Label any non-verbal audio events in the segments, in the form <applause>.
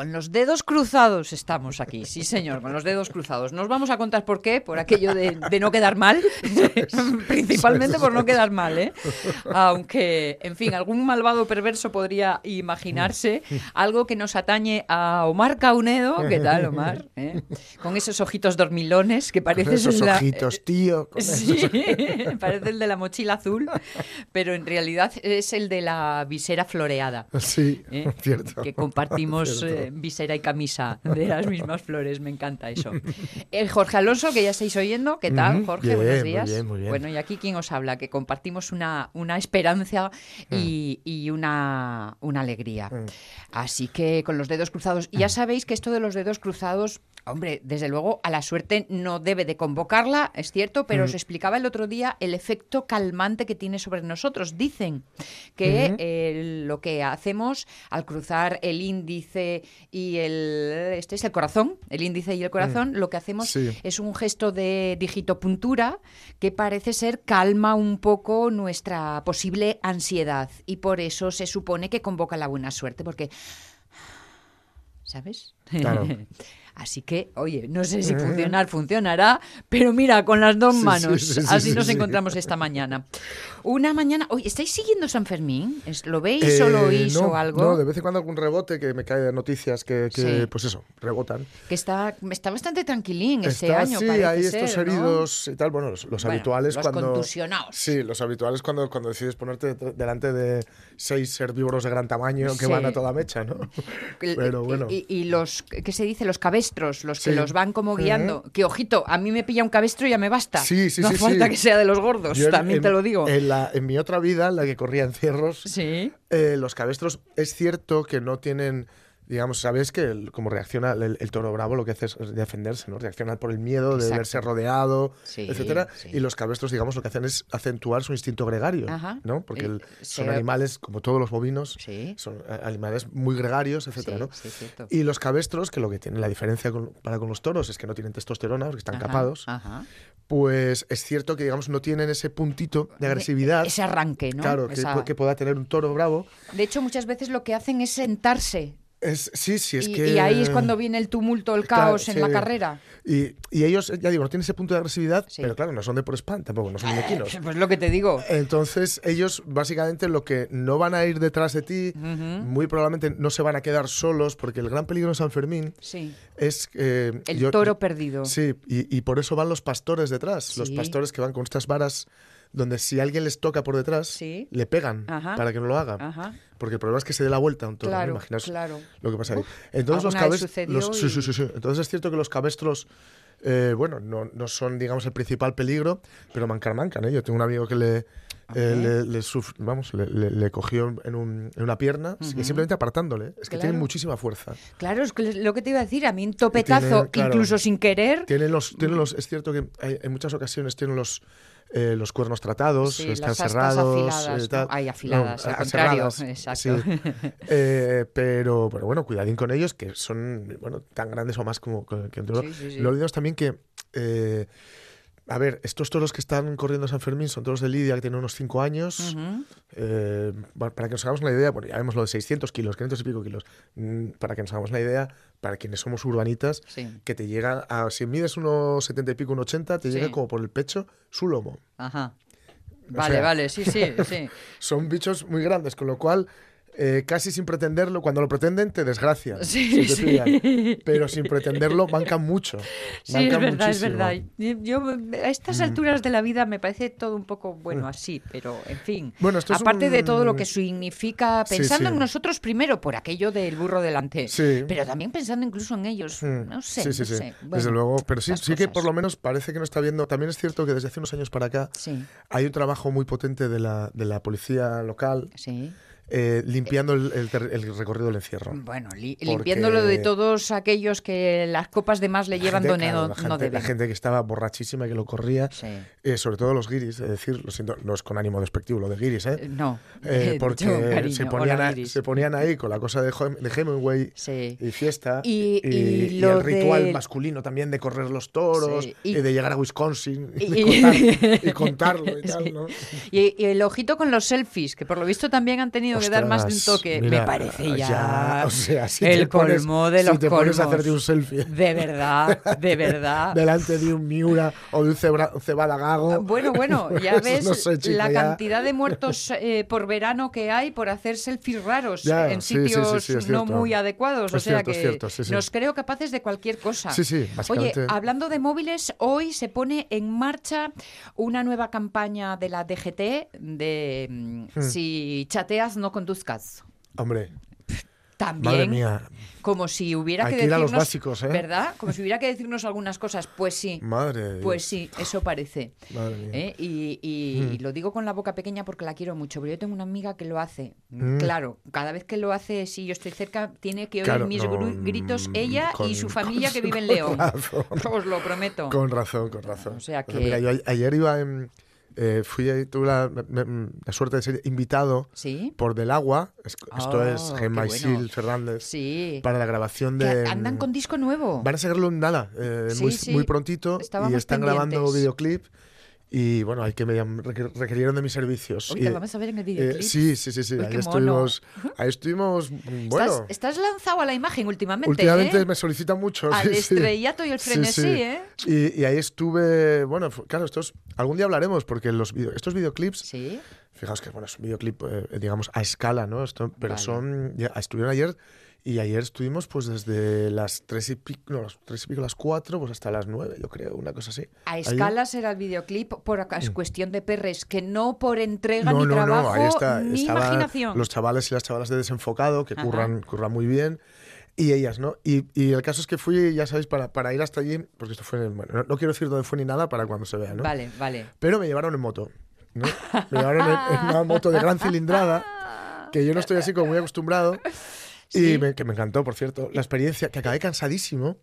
Con los dedos cruzados estamos aquí, sí señor, con los dedos cruzados. Nos vamos a contar por qué, por aquello de, no quedar mal, <laughs> principalmente por no quedar mal, ¿eh? Aunque, en fin, algún malvado perverso podría imaginarse algo que nos atañe a Omar Caunedo, ¿qué tal Omar? ¿Eh? Con esos ojitos dormilones que parecen... esos ojitos, tío. <laughs> sí, parece el de la mochila azul, pero en realidad es el de la visera floreada. Sí, ¿eh? cierto. Que compartimos visera y camisa de las mismas flores, me encanta eso. <laughs> El Jorge Alonso, que ya estáis oyendo, ¿qué tal, Jorge? Buenos días. Muy bien, muy bien. Bueno, y aquí quién os habla, que compartimos una, una esperanza y, mm. una, una, alegría. Mm. Así que con los dedos cruzados, y ya mm. sabéis que esto de los dedos cruzados Hombre, desde luego a la suerte no debe de convocarla, es cierto, pero os explicaba el otro día el efecto calmante que tiene sobre nosotros. Dicen que eh, lo que hacemos al cruzar el índice y el este es el corazón, el índice y el corazón, lo que hacemos es un gesto de digitopuntura que parece ser calma un poco nuestra posible ansiedad y por eso se supone que convoca la buena suerte porque ¿sabes? Claro. <laughs> Así que, oye, no sé si funcionar, funcionará, pero mira, con las dos manos. Así nos encontramos esta mañana. Una mañana. Oye, ¿estáis siguiendo San Fermín? ¿Lo veis o lo eh, oís o algo? No, de vez en cuando algún rebote que me cae de noticias que, pues eso, rebotan. Que está, está bastante tranquilín este año. Sí, hay estos heridos y tal. Bueno, los, habituales los cuando. Contusionados. Sí, los habituales cuando, cuando decides ponerte delante de seis herbívoros de gran tamaño que van a toda mecha, ¿no? <laughs> Pero bueno. Y, y, los, ¿qué se dice? Los cabestros, los que los van como guiando. Que ojito, a mí me pilla un cabestro y ya me basta. Sí, sí, no sí. Falta que sea de los gordos, también te lo digo. En, la, en mi otra vida, la que corría en cierros, sí. Eh, los cabestros es cierto que no tienen digamos, sabes que como reacciona el, toro bravo, lo que hace es defenderse, ¿no? Reacciona por el miedo de verse rodeado, etcétera. Y los cabestros, digamos, lo que hacen es acentuar su instinto gregario, ¿no? Porque eh, son animales, como todos los bovinos, son animales muy gregarios, etcétera, ¿no? Y los cabestros, que lo que tienen la diferencia para con los toros es que no tienen testosterona, porque están capados, pues es cierto que, digamos, no tienen ese puntito de agresividad. Ese arranque, ¿no? Claro, que pueda tener un toro bravo. De hecho, muchas veces lo que hacen es sentarse sí, sí, es y, que... Y ahí es cuando viene el tumulto, el caos en la carrera. Y, ellos, ya digo, no tienen ese punto de agresividad, pero claro, no son de por spam tampoco, no son <laughs> mequinos. Pues lo que te digo. Entonces, ellos básicamente lo que no van a ir detrás de ti, muy probablemente no se van a quedar solos, porque el gran peligro de San Fermín es... Eh, el toro perdido. Sí, y, por eso van los pastores detrás, los pastores que van con estas varas donde si alguien les toca por detrás, le pegan para que no lo haga. Porque el problema es que se dé la vuelta un toro. Claro, lo que pasa ahí. Entonces, los cabestros. Sí, sí, sí, Entonces es cierto que los cabestros. Eh, bueno, no, no, son, digamos, el principal peligro, pero mancar mancan. ¿eh? Yo tengo un amigo que le, eh, le, vamos, le, cogió en, un, en, una pierna simplemente apartándole. Es que tienen muchísima fuerza. Claro, es lo que te iba a decir. A mí un topetazo, incluso sin querer. Tienen los, tienen los, es cierto que hay, en muchas ocasiones tienen los eh, los cuernos tratados, están cerrados. Afiladas, eh, Hay afiladas, al contrario. exacto. <laughs> Eh, pero, pero bueno, cuidadín con ellos, que son bueno, tan grandes o más como que otros. No olvidemos también que a ver, estos toros que están corriendo San Fermín son toros de Lidia que tienen unos 5 años. Eh, para que nos hagamos una idea, bueno, ya vemos lo de 600 kilos, 500 y pico kilos. Mm, para que nos hagamos una idea, para quienes somos urbanitas, que te llega a, si mides unos 70 y pico, un 80, te llega como por el pecho su lomo. Ajá. Vale, vale, sí, sí, <laughs> sí. son bichos muy grandes, con lo cual eh, casi sin pretenderlo, cuando lo pretenden te desgracian, pero sin pretenderlo mancan mucho. sí, es verdad, es verdad. Yo a estas mm. alturas de la vida me parece todo un poco bueno mm. así, pero en fin. Bueno, aparte de todo lo que significa, pensando en nosotros primero por aquello del burro delante, pero también pensando incluso en ellos, mm. no sé, no sé. desde luego, pero sí, sí que por lo menos parece que no está viendo. También es cierto que desde hace unos años para acá hay un trabajo muy potente de la, de la policía local. Sí eh, limpiando el, recorrido del encierro. Bueno, limpiándolo de todos aquellos que las copas de más le llevan donde no, la gente, La gente que estaba borrachísima y que lo corría, eh, sobre todo los guiris, es decir, lo siento, no es con ánimo despectivo lo de guiris, ¿eh? No. <laughs> porque se, ponían se ponían ahí con la cosa de, Hemingway y fiesta y, el ritual masculino también de correr los toros y, de llegar a Wisconsin y, <laughs> <laughs> contarlo y tal, ¿no? y el ojito con los selfies, que por lo visto también han tenido que dar más de un toque. me parece ya, o sea, si el colmo de los si te pones a hacerte un selfie. De verdad, de verdad. <laughs> Delante de un Miura o de un cebada gago. Ah, bueno, bueno, <laughs> ya ves la cantidad de muertos <laughs> eh, por verano que hay por hacer selfies raros en sitios no muy adecuados. o sea que nos creo capaces de cualquier cosa. Sí, sí, Oye, hablando de móviles, hoy se pone en marcha una nueva campaña de la DGT de mm, hmm. si chateas no conduzcas. Hombre. También, como si hubiera que, decirnos, los básicos, ¿eh? ¿verdad? Como si hubiera que decirnos algunas cosas. Pues sí. Madre Pues sí, eso parece. ¿Eh? Y, hmm. lo digo con la boca pequeña porque la quiero mucho. Pero yo tengo una amiga que lo hace. Hmm. Claro, cada vez que lo hace, si yo estoy cerca, tiene que oír mis gritos ella y su familia que vive en León. <laughs> Os lo prometo. Con razón, con razón. O sea que... mira, yo ayer iba en eh, fui ahí, tuve la, suerte de ser invitado por Del Agua, esto es oh, Gemma y Fernández, para la grabación de... andan con disco nuevo. Van a sacarlo en nada, eh, muy, muy, prontito, y están grabando videoclip. Y bueno, hay que me requirieron de mis servicios. y, vamos a ver en el videoclip. Eh, sí, sí, sí, sí. <laughs> ahí, estuvimos, ahí estuvimos. Bueno. Estás, lanzado a la imagen últimamente. Últimamente ¿eh? me solicitan mucho. Al estrellato y el frenesí, ¿eh? Y, y, ahí estuve. Bueno, claro, estos. Algún día hablaremos, porque los estos videoclips. Sí. Fijaos que bueno, es un videoclip, eh, digamos, a escala, ¿no? Esto, pero son. Ya, estuvieron ayer y ayer estuvimos pues desde las tres y pico, no, las tres y pico, las cuatro, pues hasta las nueve, yo creo, una cosa así. A escalas era el videoclip por es mm. cuestión de perres, que no por entrega ni trabajo ahí está, ni imaginación. Los chavales y las chavalas de desenfocado, que curran, curran muy bien. Y ellas, ¿no? Y, y, el caso es que fui, ya sabéis, para, para ir hasta allí, porque esto fue, bueno, no, quiero decir dónde fue ni nada para cuando se vea, ¿no? Vale, vale. Pero me llevaron en moto, ¿no? Me llevaron en una moto de gran cilindrada, que yo no estoy así como muy acostumbrado. Y me, que me encantó, por cierto, la experiencia, que acabé cansadísimo,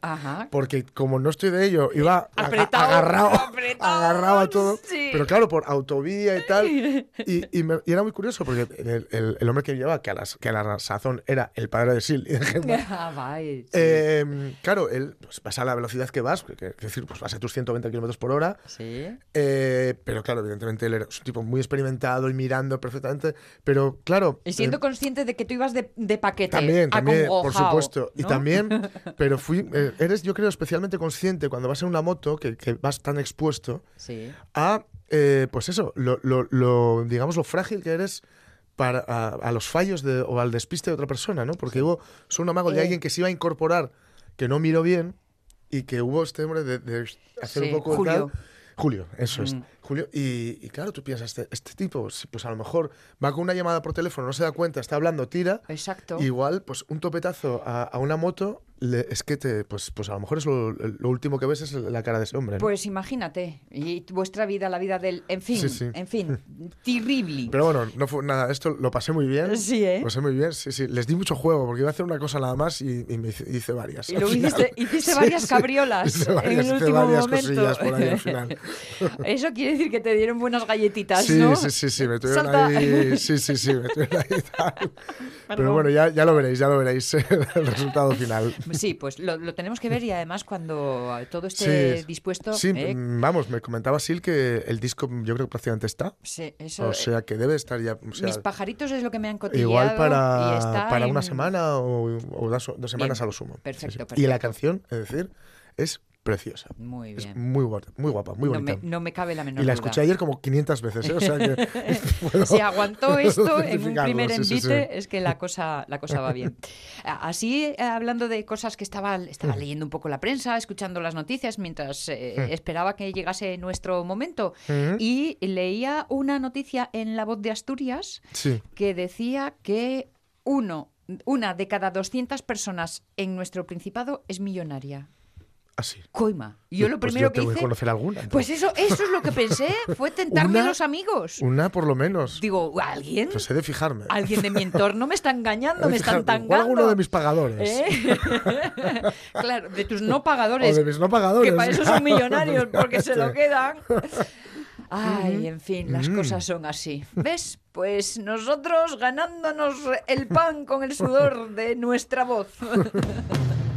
porque como no estoy de ello, iba agarrado, agarrado a todo, pero claro, por autovía y tal, y, y, era muy curioso, porque el, el, hombre que llevaba, que a, las, que a la sazón era el padre de Sil, <laughs> ah, eh, claro, él pues, vas a la velocidad que vas, que, es decir, pues vas a tus 120 kilómetros por hora, eh, pero claro, evidentemente él era un tipo muy experimentado y mirando perfectamente, pero claro... Y siendo eh, consciente de que tú ibas de, de paquete. También, también, por supuesto. Y también, <laughs> pero fui, eh, eres yo creo especialmente consciente cuando vas en una moto, que, vas tan expuesto, a, eh, pues eso, lo, digamos, lo frágil que eres para, a, los fallos de, o al despiste de otra persona, ¿no? Porque hubo, son un amago de eh. alguien que se iba a incorporar, que no miró bien, y que hubo este hombre de, hacer un poco Julio. Julio, eso es. Julio, y, claro, tú piensas, este, este, tipo, pues a lo mejor va con una llamada por teléfono, no se da cuenta, está hablando, tira. Exacto. Igual, pues un topetazo a, a una moto es que te, pues, pues a lo mejor es lo, último que ves es la cara de ese hombre. Pues imagínate, y vuestra vida, la vida del, en fin, en fin, terrible. Pero bueno, no fue nada, esto lo pasé muy bien. Sí, ¿eh? Lo pasé muy bien, sí, sí. Les di mucho juego porque iba a hacer una cosa nada más y, me hice, varias. Y luego <laughs> hiciste, hiciste <laughs> varias cabriolas hice varias, en el último momento. cosillas por ahí al final. <laughs> Eso quiere decir que te dieron buenas galletitas, sí, ¿no? Sí, sí, sí, me tuvieron ahí, sí, sí, sí, me tuvieron ahí tal. Pero bueno, ya, ya lo veréis, ya lo veréis el resultado final. <laughs> Sí, pues lo, tenemos que ver y además cuando todo esté dispuesto. Sí, ¿eh? vamos, me comentaba Sil que el disco yo creo que prácticamente está. Sí, eso. O sea que debe estar ya. mis pajaritos es lo que me han cotillado. Igual para, para una semana o, dos, semanas a lo sumo. Perfecto, perfecto. Y la canción, es decir, es preciosa. Muy bien. Es muy guapa, muy guapa, muy bonita. No me, no me cabe la menor Y la escuché ayer como 500 veces, ¿eh? O sea que <laughs> <laughs> Si aguantó esto en un <laughs> primer envite, es que la cosa, la cosa va bien. Así, eh, hablando de cosas que estaba, estaba mm. leyendo un poco la prensa, escuchando las noticias mientras eh, mm. esperaba que llegase nuestro momento, mm. y leía una noticia en La Voz de Asturias que decía que uno una de cada 200 personas en nuestro Principado es millonaria. Así. Coima. Yo lo pues primero que hice. conocer alguna. Pues eso, eso es lo que pensé. Fue tentarme a los amigos. Una por lo menos. Digo, ¿alguien? Pues he de fijarme. Alguien de mi entorno me está engañando, me están tangando. O alguno de mis pagadores. ¿Eh? <laughs> claro, de tus no pagadores. O de mis no pagadores. Que para eso son millonarios, <laughs> porque se lo quedan. Ay, en fin, las cosas son así. ¿Ves? Pues nosotros ganándonos el pan con el sudor de nuestra voz. <laughs>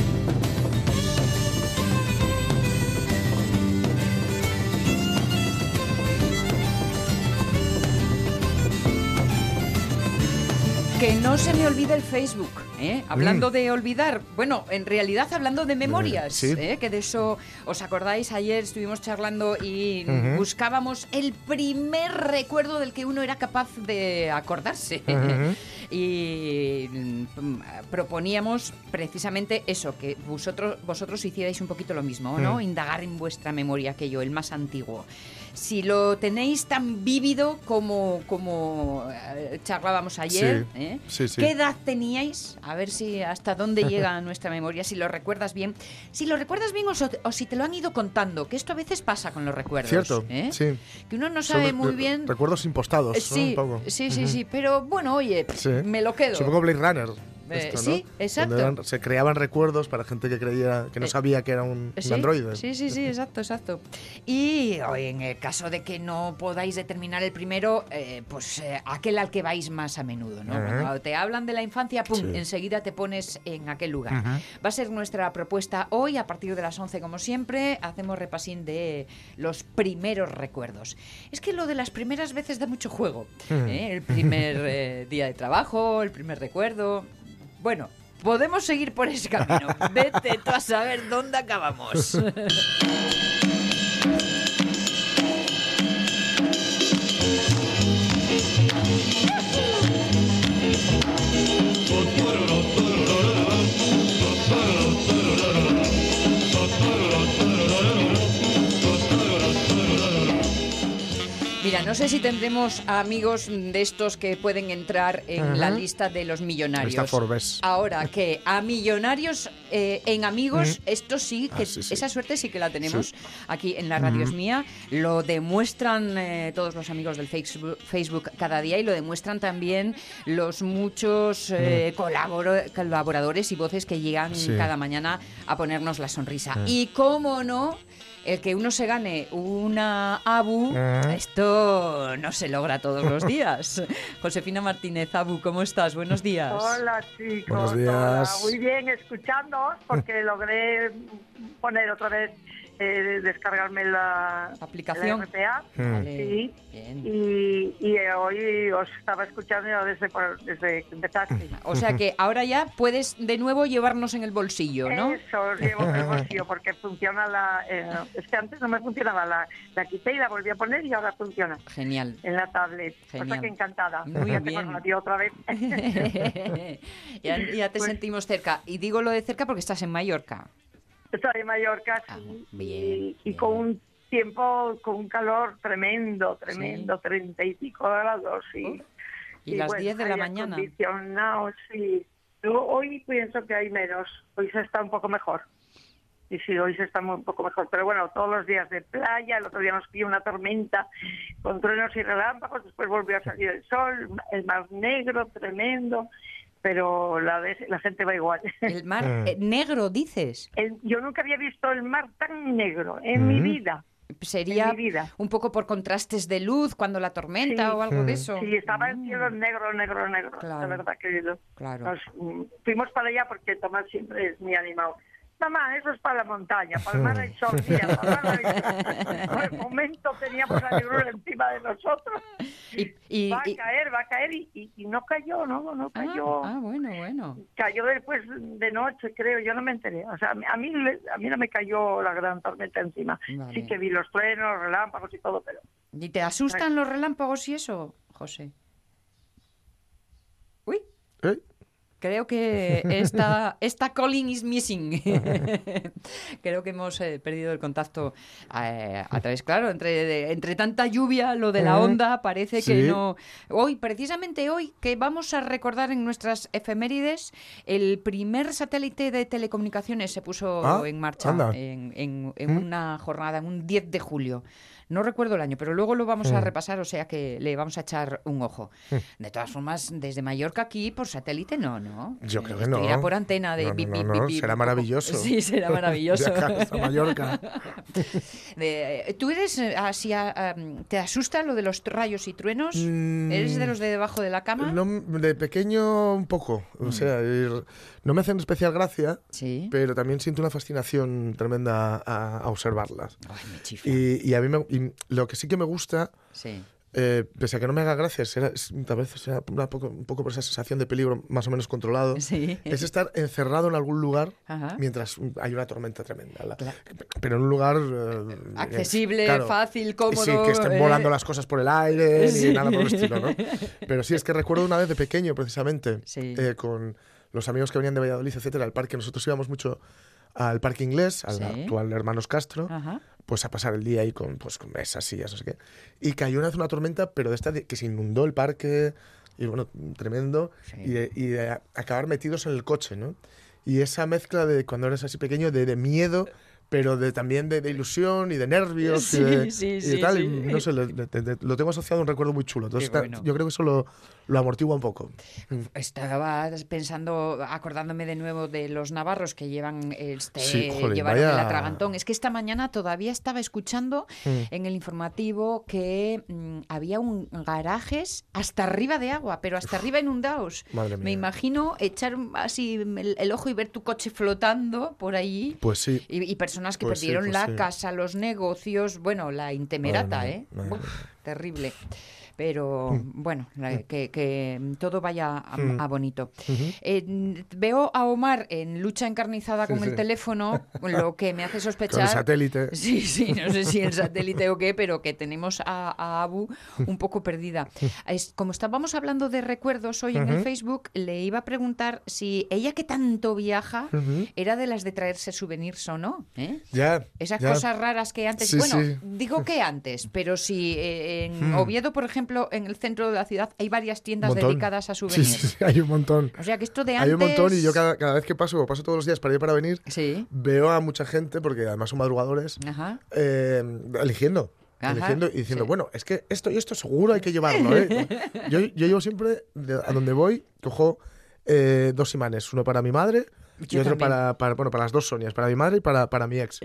Que no se me olvide el Facebook, ¿eh? hablando mm. de olvidar, bueno, en realidad hablando de memorias, ¿eh? que de eso os acordáis, ayer estuvimos charlando y buscábamos el primer recuerdo del que uno era capaz de acordarse. <laughs> y mm, proponíamos precisamente eso, que vosotros, vosotros hicierais un poquito lo mismo, ¿no? Mm. Indagar en vuestra memoria aquello, el más antiguo si lo tenéis tan vívido como, como eh, charlábamos ayer, ¿eh? ¿qué edad teníais? A ver si hasta dónde llega <laughs> nuestra memoria, si lo recuerdas bien. Si lo recuerdas bien o, si te lo han ido contando, que esto a veces pasa con los recuerdos. Cierto, ¿eh? sí. Que uno no sabe muy bien... Recuerdos impostados, sí, Sí, sí, sí, pero bueno, oye, me lo quedo. Es un poco Blade Runner. Eh, sí, exacto. se creaban recuerdos para gente que creía que no eh, sabía que era un, androide. Sí, sí, sí, exacto, exacto. Y en el caso de que no podáis determinar el primero, eh, pues aquel al que vais más a menudo, ¿no? Cuando te hablan de la infancia, pum, enseguida te pones en aquel lugar. Va a ser nuestra propuesta hoy, a partir de las 11, como siempre, hacemos repasín de los primeros recuerdos. Es que lo de las primeras veces da mucho juego. El primer día de trabajo, el primer recuerdo. Bueno, podemos seguir por ese camino. <laughs> Vete tú a saber dónde acabamos. <laughs> Mira, no sé si tendremos amigos de estos que pueden entrar en la lista de los millonarios. Forbes. Ahora, que a millonarios eh, en amigos, esto sí, que ah, esa suerte sí que la tenemos aquí en la radio es mía. Lo demuestran eh, todos los amigos del Facebook, cada día y lo demuestran también los muchos eh, colaboradores y voces que llegan cada mañana a ponernos la sonrisa. Y cómo no el que uno se gane una ABU, ah. esto no se logra todos los días. <laughs> Josefina Martínez, ABU, ¿cómo estás? Buenos días. Hola, chicos. Buenos días. Muy bien, escuchando porque logré poner otra vez eh, descargarme la aplicación RPA. Hmm. Sí. Y, y, hoy os estaba escuchando desde, desde que empezaste. O sea que ahora ya puedes de nuevo llevarnos en el bolsillo, ¿no? Eso, llevo en el bolsillo porque funciona la... Eh, es que antes no me funcionaba, la, la quité y la volví a poner y ahora funciona. Genial. En la tablet. Genial. Cosa que encantada. Muy bien. Otra vez. <laughs> ya, ya, te pues sentimos cerca. Y digo lo de cerca porque estás en Mallorca. Estoy en Mallorca ah, y, con un tiempo, con un calor tremendo, tremendo, treinta y pico grados. Y, y, las 10 de la mañana. sí. hoy pienso que hay menos, hoy se está un poco mejor. Y sí, hoy se está un poco mejor. Pero bueno, todos los días de playa, el otro día nos pilló una tormenta con truenos y relámpagos, después volvió a salir el sol, el mar negro, tremendo pero la, la gente va igual. El mar mm. <laughs> eh, negro, dices. yo nunca había visto el mar tan negro en mi mm. vida. Sería un poco por contrastes de luz cuando la tormenta o algo de eso. Sí, estaba el cielo mm. negro, negro, negro. La verdad, querido. Claro. fuimos para allá porque Tomás siempre es muy animado mamá, eso es para la montaña, para el mar hay <laughs> sol, Por el momento teníamos la negrura encima de nosotros. Y, va a caer, va a caer y, no cayó, no, no ah, cayó. Ah, bueno, bueno. Cayó después de noche, creo, yo no me enteré. O sea, a mí, a mí no me cayó la gran tormenta encima. Sí que vi los truenos, relámpagos y todo, pero... ¿Y te asustan los relámpagos y eso, José? Uy. ¿Eh? Creo que esta, <laughs> esta calling is missing. <laughs> Creo que hemos eh, perdido el contacto eh, a <laughs> través, claro, entre, entre tanta lluvia, lo de la onda, parece que no. Hoy, precisamente hoy, que vamos a recordar en nuestras efemérides, el primer satélite de telecomunicaciones se puso ah, en marcha en, en, en ¿Mm? una jornada, en un 10 de julio. No recuerdo el año, pero luego lo vamos a mm. repasar, o sea que le vamos a echar un ojo. Mm. De todas formas, desde Mallorca aquí, por satélite, no, ¿no? Yo creo que no. Irá por antena de no, será maravilloso. Sí, será <laughs> maravilloso. Mallorca. <laughs> ¿Tú eres eh, así, te asusta lo de los rayos y truenos? Mm. ¿Eres de los de debajo de la cama? de pequeño un poco. O sea, no me hacen especial gracia, ¿Sí? pero también siento una fascinación tremenda a, observarlas. Ay, me y, y, a mí me, lo que sí que me gusta eh, pese a que no me haga gracias, era, a veces era un poco, un poco por esa sensación de peligro más o menos controlado, es estar encerrado en algún lugar mientras hay una tormenta tremenda. Pero en un lugar... Eh, Accesible, fácil, cómodo. Sí, que estén volando las cosas por el aire y nada por el estilo, ¿no? <laughs> Pero sí, es que recuerdo una vez de pequeño, precisamente, con los amigos que venían de Valladolid, etcétera, al parque, nosotros íbamos mucho al parque inglés, al actual Hermanos Castro, pues a pasar el día ahí con, pues, con mesas, sillas, no sé qué. Y cayó una vez una tormenta, pero de esta que se inundó el parque, y bueno, tremendo, y, de, acabar metidos en el coche, ¿no? Y esa mezcla de cuando eres así pequeño, de, de miedo pero de, también de, ilusión y de nervios y, de, tal. no sé, lo tengo asociado a un recuerdo muy chulo. Entonces, yo creo que eso lo, lo, amortigua un poco. Estaba pensando, acordándome de nuevo de los navarros que llevan este, llevaron el atragantón. Es que esta mañana todavía estaba escuchando mm. en el informativo que mm, había un garajes hasta arriba de agua, pero hasta arriba inundados. Me imagino echar así el, ojo y ver tu coche flotando por allí. Pues sí. Y, y personas que pues perdieron la casa, los negocios, bueno, la intemerata, ¿eh? terrible pero mm. bueno, mm. que, todo vaya a, mm. bonito. Eh, veo a Omar en lucha encarnizada con el teléfono, <laughs> lo que me hace sospechar... Con el satélite. Sí, sí, no sé si el <laughs> satélite o qué, pero que tenemos a, Abu un poco perdida. como estábamos hablando de recuerdos hoy en el Facebook, le iba a preguntar si ella que tanto viaja era de las de traerse souvenirs o no. ¿eh? Ya. Esas cosas raras que antes... bueno, digo que antes, pero si eh, en Oviedo, por ejemplo, en el centro de la ciudad hay varias tiendas dedicadas a souvenirs. Sí, sí, hay un montón. O sea que esto de antes... Hay un montón y yo cada, vez que paso, paso todos los días para ir para venir, veo a mucha gente, porque además son madrugadores, eh, eligiendo. eligiendo y diciendo, bueno, es que esto y esto seguro hay que llevarlo. ¿eh? <laughs> yo, yo llevo siempre, a donde voy, cojo eh, dos imanes, uno para mi madre y otro para, para, bueno, para las dos Sonias, para mi madre y para, para mi ex.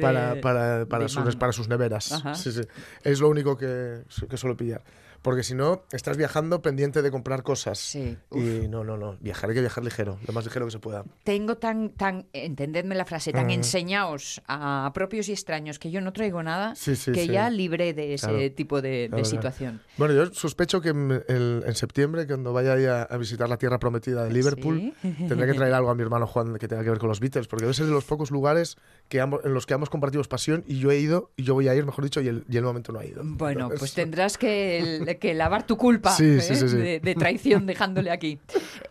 para, para, para, sus, para sus neveras. Sí, sí. Es lo único que, que suelo pillar. Porque si no, estás viajando pendiente de comprar cosas. Sí. Y no, no, no. Viajar hay que viajar ligero, lo más ligero que se pueda. Tengo tan, tan, entendedme la frase, tan enseñados a propios y extraños que yo no traigo nada, que ya libre de ese tipo de, situación. Bueno, yo sospecho que en, septiembre, cuando vaya a, visitar la tierra prometida de Liverpool, tendré que traer <laughs> algo a mi hermano Juan que tenga que ver con los Beatles, porque debe ser de los pocos lugares que en los que ambos compartimos pasión y yo he ido, y yo voy a ir, mejor dicho, y el, y el momento no ha ido. Bueno, pues tendrás que <laughs> que lavar tu culpa ¿eh? de, traición dejándole aquí.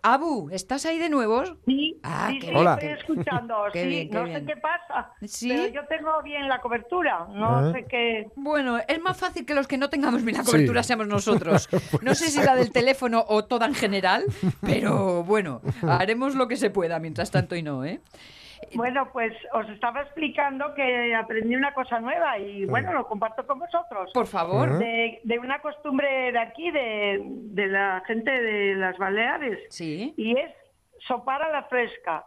Abu, ¿estás ahí de nuevo? Sí, ah, sí, Hola. estoy escuchando. <laughs> sí, no sé qué pasa, pero yo tengo bien la cobertura. No ah. sé qué. Bueno, es más fácil que los que no tengamos bien la cobertura seamos nosotros. <laughs> No sé si la del teléfono o toda en general, pero bueno, haremos lo que se pueda mientras tanto y no, ¿eh? Bueno, pues os estaba explicando que aprendí una cosa nueva y bueno, lo comparto con vosotros. Por favor. De, una costumbre de aquí, de, la gente de las Baleares. Sí. Y es sopar a la fresca.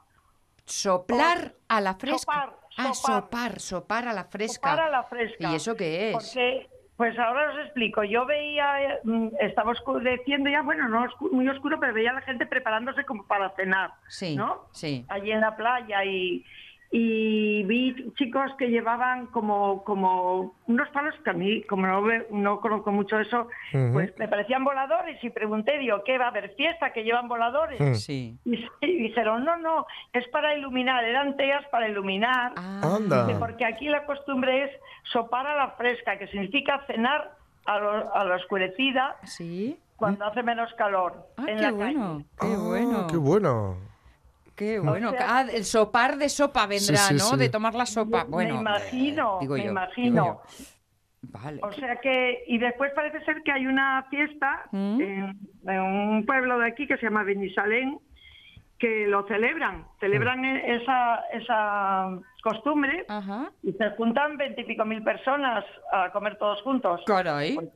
¿Soplar a la fresca? Sopar, Ah, sopar, sopar a la fresca. Sopar a la fresca. ¿Y eso qué es? Porque pues ahora os explico. Yo veía, mm, estaba oscureciendo ya, bueno, no muy oscuro, pero veía a la gente preparándose como para cenar, sí, ¿no? Sí. Allí en la playa y, y vi chicos que llevaban como, como unos palos que a mí, como no, no conozco mucho eso, pues me parecían voladores y pregunté, digo, ¿qué va a haber fiesta que llevan voladores? Hmm. Sí. Y, dijeron, no, no, es para iluminar, eran teas para iluminar. Ah. Porque aquí la costumbre es sopar a la fresca, que significa cenar a, a la oscurecida. Sí. Cuando hace menos calor. Ah, qué bueno, Qué ah, bueno. Qué bueno. Qué bueno. ah, el sopar de sopa vendrá, ¿no? De tomar la sopa. Bueno, me imagino, me imagino. Vale. O sea que, y después parece ser que hay una fiesta ¿Mm? en, un pueblo de aquí que se llama Benisalén, que lo celebran, celebran e-, esa, esa costumbre y se juntan veintipico mil personas a comer todos juntos. Caray. Pues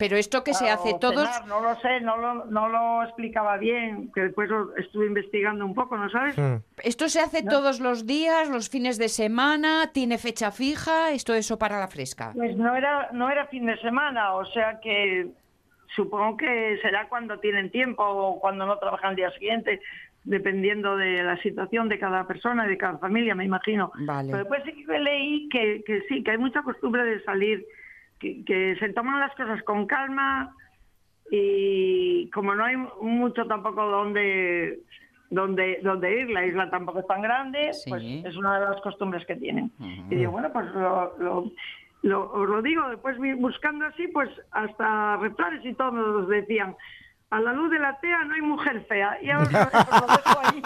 pero esto que se hace todos... no lo sé, no lo, no lo explicaba bien, que después estuve investigando un poco, ¿no sabes? Hmm. ¿Esto se hace todos los días, los fines de semana? ¿Tiene fecha fija? ¿Esto eso para la fresca? Pues no era, no era fin de semana, o sea que supongo que será cuando tienen tiempo o cuando no trabajan el día siguiente, dependiendo de la situación de cada persona y de cada familia, me imagino. Vale. Pero después sí que leí que, que sí, que hay mucha costumbre de salir que, se toman las cosas con calma y como no hay mucho tampoco donde donde, donde ir, la isla tampoco es tan grande, pues es una de las costumbres que tienen. Y digo, bueno, pues lo, lo, lo, os lo digo, después buscando así, pues hasta refranes y todos nos decían, a la luz de la tea no hay mujer fea. Y ahora <laughs> lo dejo ahí.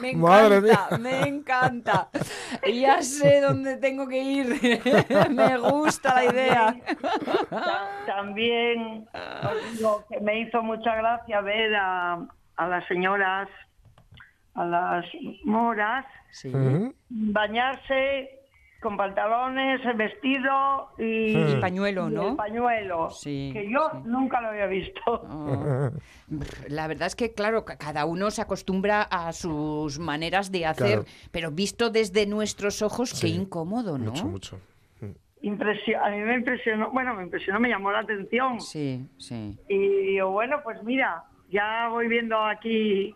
me encanta, me encanta. Ya sé dónde tengo que ir. <laughs> me gusta la idea. También lo que me hizo mucha gracia ver a, a las señoras, a las moras, bañarse con pantalones, el vestido y, pañuelo, ¿no? el pañuelo, sí, que yo nunca lo había visto. <laughs> Oh. La verdad es que, claro, cada uno se acostumbra a sus maneras de hacer, pero visto desde nuestros ojos, qué incómodo, ¿no? Mucho, mucho. a mí me impresionó, bueno, me impresionó, me llamó la atención. Sí, sí. Y bueno, pues mira, ya voy viendo aquí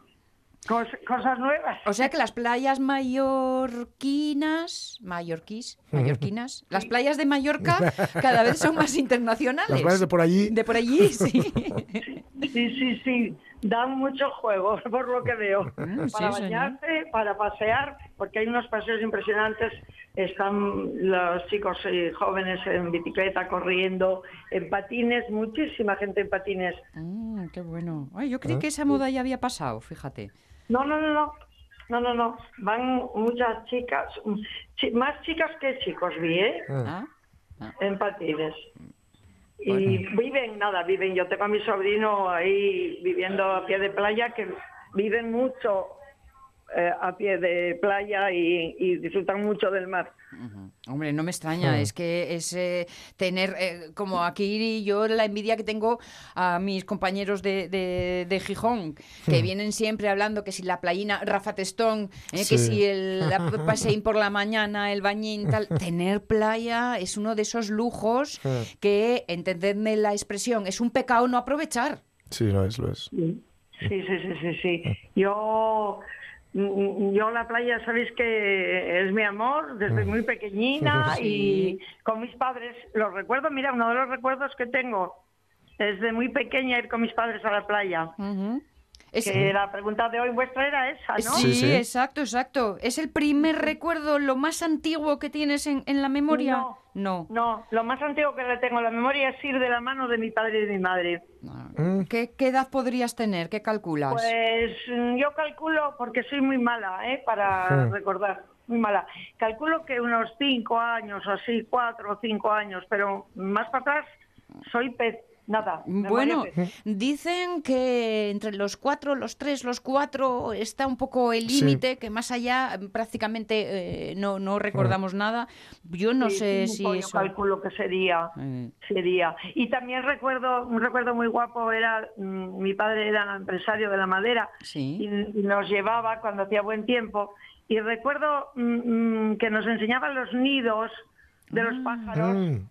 cosas nuevas. O sea que las playas mallorquinas, mallorquís, mallorquinas, las playas de Mallorca <laughs> cada vez son más internacionales. Las playas de por allí. De por allí, sí. <laughs> Sí, sí, sí. Dan mucho juego, <laughs> por lo que veo. Mm, para bañarse, para pasear, porque hay unos paseos impresionantes. Están los chicos y jóvenes en bicicleta, corriendo, en patines, muchísima gente en patines. Mm, qué bueno. Ay, yo creí ¿Eh? que esa moda ya había pasado, fíjate. No, no, no, no. No, no, no. Van muchas chicas, más chicas que chicos, vi, ¿eh? Ah. Ah. En patines. Y viven, nada, viven. Yo tengo a mi sobrino ahí viviendo a pie de playa que viven mucho eh, a pie de playa y, disfrutan mucho del mar. Hombre, no me extraña, es que es eh, tener, eh, como aquí y yo, la envidia que tengo a mis compañeros de, de, Gijón, que vienen siempre hablando que si la playina, Rafa Testón, que si el <laughs> paseín por la mañana, el bañín, tal. Tener playa es uno de esos lujos que, entendedme la expresión, es un pecado no aprovechar. Sí, lo es, lo es. Sí, sí, sí, sí. sí. Yo yo la playa, sabéis que es mi amor desde mm. muy pequeñina <laughs> y con mis padres, los recuerdo, mira, uno de los recuerdos que tengo es de muy pequeña ir con mis padres a la playa. Que la pregunta de hoy vuestra era esa, ¿no? Sí, exacto, exacto. ¿Es el primer recuerdo, lo más antiguo que tienes en, la memoria? No, no. lo más antiguo que le tengo en la memoria es ir de la mano de mi padre y de mi madre. Mm. ¿Qué, edad podrías tener? ¿Qué calculas? Pues mm, yo calculo, porque soy muy mala, ¿eh? Para recordar, muy mala. Calculo que unos cinco años o así, cuatro o cinco años, pero más para atrás soy pez nada. Bueno, dicen que entre los cuatro, los tres, los cuatro está un poco el límite, que más allá prácticamente eh, no, no recordamos nada. Yo no sé si yo calculo que sería, sería. Y también recuerdo, un recuerdo muy guapo era, mm, mi padre era empresario de la madera y, nos llevaba cuando hacía buen tiempo. Y recuerdo mm, mm, que nos enseñaban los nidos de los ah. pájaros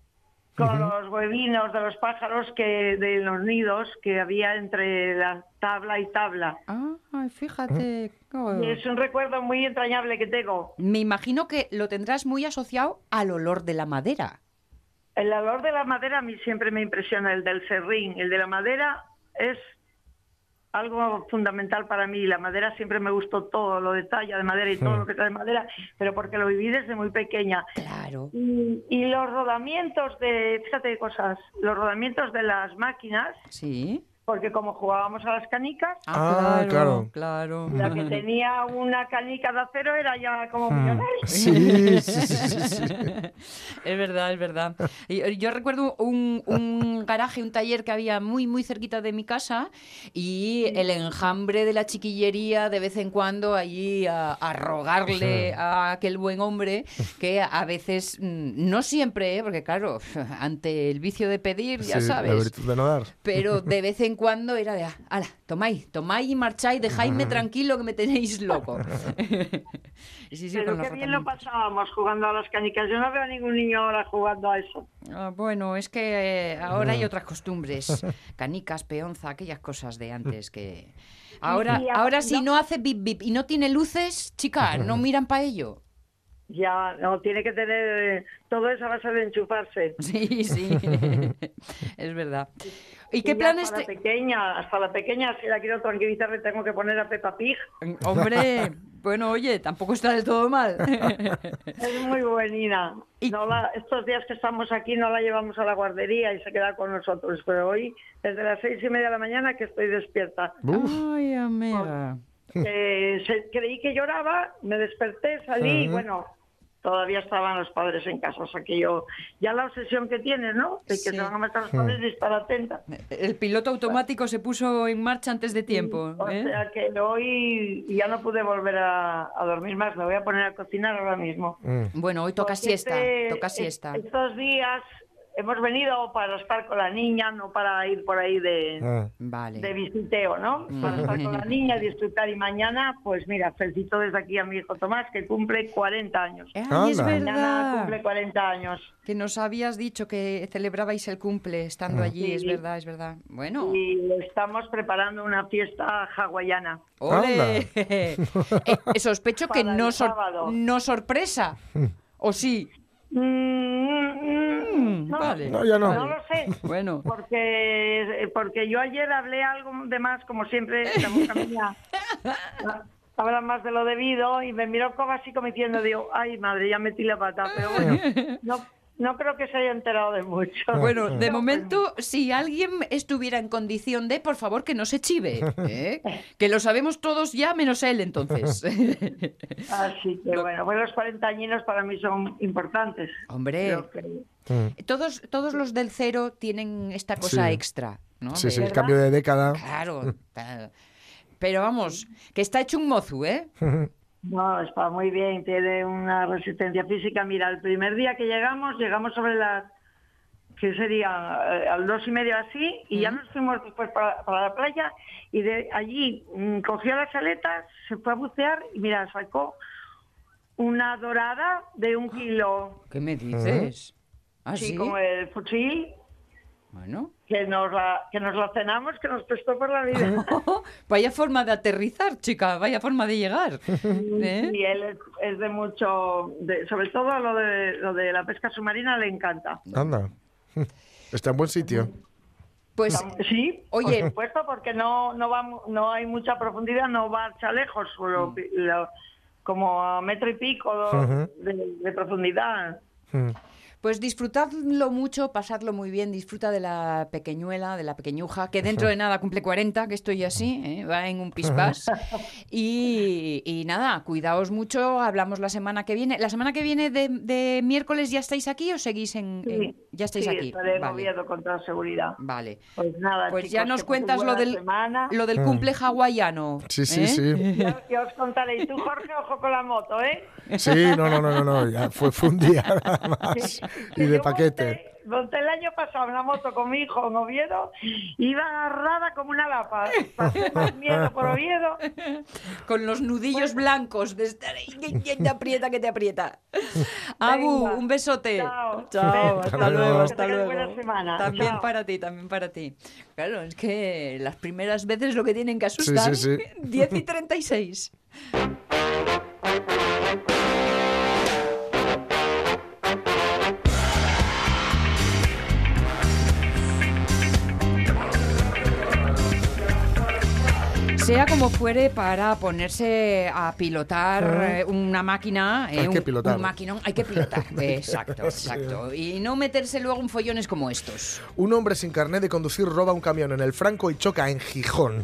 con los huevinos de los pájaros que de los nidos que había entre la tabla y tabla. Ah, fíjate. Es un recuerdo muy entrañable que tengo. Me imagino que lo tendrás muy asociado al olor de la madera. El olor de la madera a mí siempre me impresiona, el del serrín. El de la madera es algo fundamental para mí. La madera siempre me gustó todo, lo de talla de madera y todo lo que trae madera, pero porque lo viví desde muy pequeña. Claro. Y, los rodamientos de, fíjate cosas, los rodamientos de las máquinas. Sí porque como jugábamos a las canicas, ah, ah claro, claro, La que tenía una canica de acero era ya como hmm. millonaria. <laughs> Sí, sí, sí, es verdad, es verdad. Yo, recuerdo un, garaje, un taller que había muy, muy cerquita de mi casa y el enjambre de la chiquillería de vez en cuando allí a, rogarle a aquel buen hombre que a veces, mm, no siempre, ¿eh? porque claro, <laughs> ante el vicio de pedir, ya sabes, de no dar. pero de vez en cuando era de, ala, tomáis, tomáis y marcháis, dejadme tranquilo que me tenéis loco. <laughs> Pero qué bien lo pasábamos jugando a las canicas. Yo no veo a ningún niño ahora jugando a eso. Ah, bueno, es que eh, ahora hay otras costumbres. <laughs> Canicas, peonza, aquellas cosas de antes que... Ahora, ahora si no hace bip bip y no tiene luces, chica, no <laughs> miran para ello. Ya, no, tiene que tener todo eso a base de enchufarse. Sí, sí, es verdad. ¿Y qué planes? Hasta la pequeña, hasta la pequeña, si la quiero tranquilizar, le tengo que poner a Peppa Pig. Hombre, <laughs> bueno, oye, tampoco está del todo mal. <laughs> Es muy buenina. No estos días que estamos aquí no la llevamos a la guardería y se queda con nosotros, pero hoy desde las seis y media de la mañana que estoy despierta. Ay, amiga. Eh, creí que lloraba, me desperté, salí y bueno, todavía estaban los padres en casa. O sea que yo, ya la obsesión que tienes, ¿no? De que se van a matar los padres y estar atenta. El piloto automático se puso en marcha antes de tiempo. O ¿eh? sea que hoy ya no pude volver a, dormir más, me voy a poner a cocinar ahora mismo. Mm. Bueno, hoy toca siesta, este, toca siesta. Estos días hemos venido para estar con la niña, no para ir por ahí de, ah. de visiteo, ¿no? Para estar con la <laughs> niña, disfrutar. Y mañana, pues mira, felicito desde aquí a mi hijo Tomás, que cumple 40 años. Ay, es verdad. Mañana cumple 40 años. Que nos habías dicho que celebrabais el cumple estando ah. allí, es verdad, es verdad. Bueno. Y estamos preparando una fiesta hawaiana. ¡Ole! <laughs> eh, sospecho que no, no sorpresa. <laughs> ¿O sí? Mm, no, vale. no, ya no. No lo sé. Bueno. Porque, porque yo ayer hablé algo de más, como siempre, la boca mía <laughs> habla más de lo debido y me miró como así como diciendo, digo, ay madre, ya metí la pata. Pero bueno, <laughs> no, no creo que se haya enterado de mucho. Bueno, de pues momento, si alguien estuviera en condición de, por favor, que no se chive. ¿eh? <laughs> Que lo sabemos todos ya, menos él, entonces. <laughs> Así que bueno, pues los 40 años para mí son importantes. Hombre, mm. todos, todos los del cero tienen esta cosa extra. ¿no? Sí, sí, el cambio de década. Claro. Pero vamos, que está hecho un mozu, ¿eh? <laughs> No, está muy bien, tiene una resistencia física. Mira, el primer día que llegamos, llegamos sobre las, que sería eh, al dos y medio así, y ya nos fuimos después para, la playa, y de allí mm, cogió las aletas, se fue a bucear, y mira, sacó una dorada de un kilo. ¿Qué me dices? ¿Ah, sí, como el fusil. Bueno. Que nos, la, que nos la cenamos, que nos prestó por la vida. <laughs> vaya forma de aterrizar, chica, vaya forma de llegar. ¿Eh? Y él es, de mucho, sobre todo lo de, lo de la pesca submarina le encanta. Anda, <laughs> está en buen sitio. Pues sí, oye, por supuesto, porque no no va, no hay mucha profundidad, no va a lejos, mm. como a metro y pico de, profundidad. Mm. Pues disfrutadlo mucho, pasadlo muy bien, disfruta de la pequeñuela, de la pequeñuja, que dentro de <laughs> nada cumple 40, que estoy así, ¿eh? va en un pispás. <laughs> Y, y, nada, cuidaos mucho, hablamos la semana que viene. ¿La semana que viene de, miércoles ya estáis aquí o seguís en...? Sí, ya estáis sí, aquí. Estaré vale. con toda seguridad. Vale. Pues nada, Pues ya nos cuentas lo del, lo del cumple hawaiano. Sí, sí, ¿eh? sí. Ya, os contaré. Y tú, Jorge, ojo con la moto, ¿eh? Sí, no, no, no, no, ya fue, fue un día <laughs> nada más <laughs> y de paquete. Monté, el año pasado una moto con mi hijo en Oviedo, iba agarrada como una lapa. Pasé más miedo por Oviedo. <laughs> Con los nudillos blancos de estar ahí, que te aprieta, que te aprieta. <laughs> Abu, un besote. Chao. Chao, hasta, luego, hasta luego. Buena semana. También para ti, también para ti. Claro, es que las primeras veces lo que tienen que asustar. Sí, sí, 10 y 36. Sea como fuere para ponerse a pilotar eh, una máquina, hay eh, que pilotar. un maquinón, hay que pilotar. <laughs> exacto, exacto. Y no meterse luego en follones como estos. Un hombre sin carnet de conducir roba un camión en el Franco y choca en Gijón.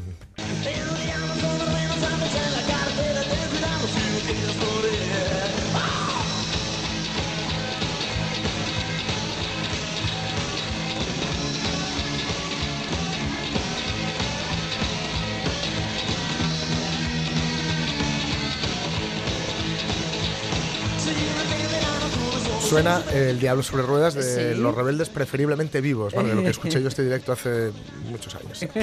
Suena el Diablo sobre Ruedas de Los Rebeldes, preferiblemente vivos, de lo que escuché yo este directo hace muchos años. <laughs>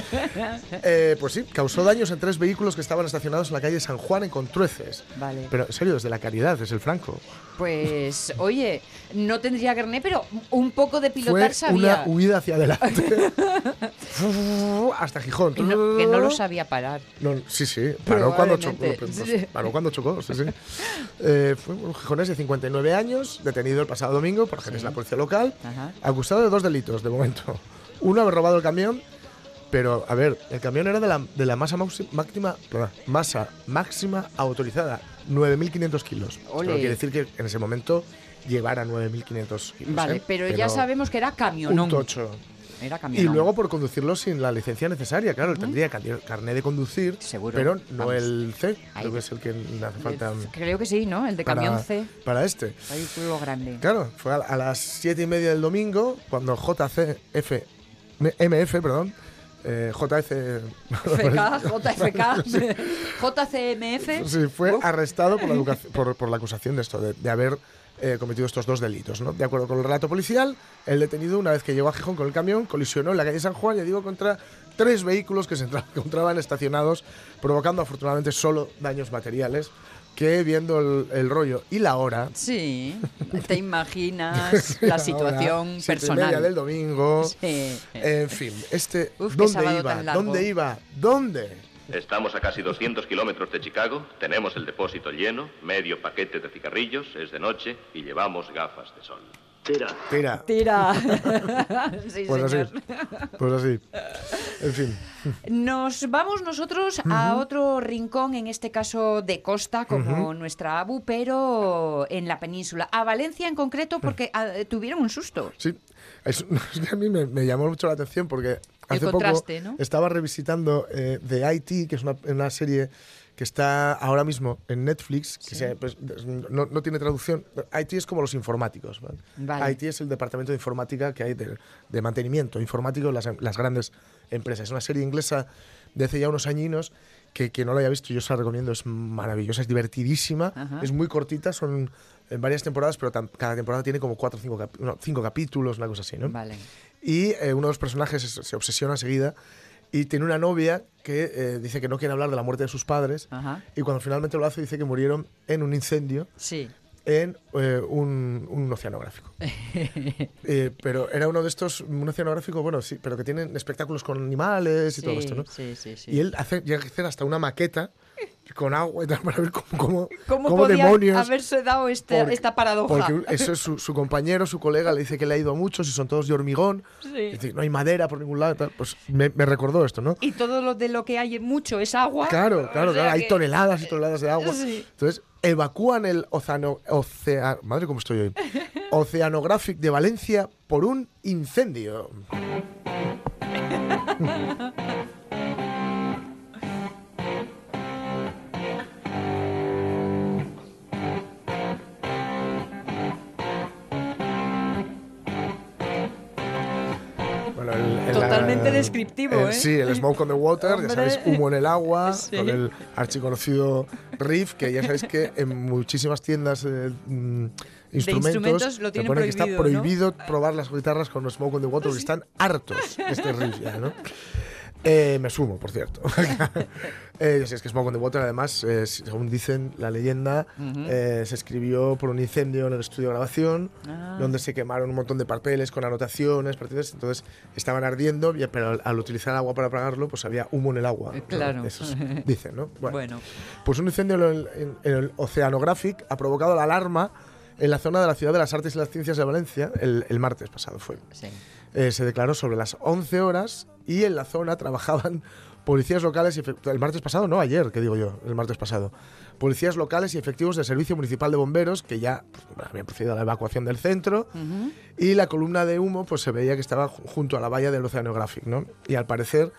Eh, pues sí, causó daños en tres vehículos que estaban estacionados en la calle San Juan en Contrueces. Vale. Pero en serio, desde la caridad, desde el Franco. Pues, oye, no tendría carné, pero un poco de pilotar Fue una huida hacia adelante. <laughs> hasta Gijón. que no lo sabía parar. sí, sí, paró cuando chocó. Pues, paró cuando chocó, sí, sí. Eh, fue un gijonés de 59 años, detenido el pasado domingo por agentes de la policía local, acusado de dos delitos de momento. <laughs> Uno, haber robado el camión, pero a ver, el camión era de la, de la masa máxima, masa máxima autorizada, 9.500 kilos. No quiere decir que en ese momento llevara 9.500 kilos. Vale, ¿eh? pero, ya sabemos que era camión. Un tocho. Y luego por conducirlo sin la licencia necesaria, claro, tendría carnet de conducir, pero no el C, creo que es el que hace falta. Creo que sí, ¿no? El de camión C. Para este. Vehículo grande. Claro, fue a, las siete y media del domingo cuando JCF, MF, perdón, eh, JF, JFK, JCMF. Sí, fue arrestado por la, por, por la acusación de esto, de, de haber eh, cometido estos dos delitos. ¿no? De acuerdo con el relato policial, el detenido, una vez que llegó a Gijón con el camión, colisionó en la calle San Juan, y digo, contra tres vehículos que se <laughs> encontraban estacionados, provocando afortunadamente solo daños materiales que viendo el, rollo y la hora. Sí, <laughs> te imaginas la situación personal. media del domingo. En fin, este. ¿Dónde iba? ¿Dónde iba? ¿Dónde? Estamos a casi 200 kilómetros de Chicago, tenemos el depósito lleno, medio paquete de cigarrillos, es de noche y llevamos gafas de sol. Tira. Tira. Tira. <laughs> sí, pues así. Pues así. En fin. Nos vamos nosotros a otro rincón, en este caso de costa, como nuestra Abu, pero en la península. A Valencia en concreto, porque ah, tuvieron un susto. Sí. Es, <laughs> que a mí me, llamó mucho la atención porque hace poco estaba revisitando eh, The IT, que es una, serie que está ahora mismo en Netflix, que pues, no, tiene traducción. IT es como los informáticos. IT es el departamento de informática que hay de, mantenimiento informático en las, grandes empresas. Es una serie inglesa de hace ya unos añinos que, que no lo haya visto, yo se la recomiendo, es maravillosa, es divertidísima, es muy cortita, son en varias temporadas, pero cada temporada tiene como cuatro o cinco, cinco, capítulos, una cosa así, ¿no? Vale. Y eh, uno de los personajes se obsesiona enseguida y tiene una novia que eh, dice que no quiere hablar de la muerte de sus padres y cuando finalmente lo hace dice que murieron en un incendio sí. en eh, un, un, oceanográfico. <laughs> pero era uno de estos, un oceanográfico, bueno, sí, pero que tienen espectáculos con animales y todo esto, ¿no? Sí, sí, sí. Y él hace, llega a hacer hasta una maqueta con agua y tal para ver cómo, cómo, ¿Cómo demonios haberse dado este, esta paradoja. Porque eso es su, compañero, su colega, le dice que le ha ido a muchos y son todos de hormigón. Sí. no hay madera por ningún lado. Pues me, recordó esto, ¿no? Y todo lo de lo que hay mucho es agua. Claro, claro, claro. Hay toneladas y toneladas de agua. Entonces evacúan el océano, ocea, madre cómo estoy hoy, <laughs> Oceanográfico de Valencia por un incendio. <laughs> Totalmente descriptivo, ¿eh? Sí, el Smoke on the Water, ya sabéis, humo en el agua, <laughs> con el archiconocido riff, que ya sabéis que en muchísimas tiendas eh, mm, instrumentos, lo tienen prohibido, que está prohibido probar las guitarras con Smoke on the Water, porque están hartos de este riff ya, ¿no? <laughs> Eh, me sumo, por cierto. <laughs> eh, es que Smoke on the Water, además, eh, según dicen la leyenda, eh, se escribió por un incendio en el estudio de grabación, ah. donde se quemaron un montón de papeles con anotaciones, partidas, entonces estaban ardiendo, pero al, utilizar agua para apagarlo, pues había humo en el agua. Claro. Eso dicen, ¿no? <laughs> Bueno, Pues un incendio en el, Oceanographic ha provocado la alarma en la zona de la Ciudad de las Artes y las Ciencias de Valencia el, el martes pasado fue. Sí. Eh, se declaró sobre las 11 horas y en la zona trabajaban <laughs> policías locales y el martes pasado, no ayer, que digo yo, el martes pasado. Policías locales y efectivos del Servicio Municipal de Bomberos que ya pues, habían procedido a la evacuación del centro y la columna de humo pues se veía que estaba junto a la valla del Oceanographic, ¿no? Y al parecer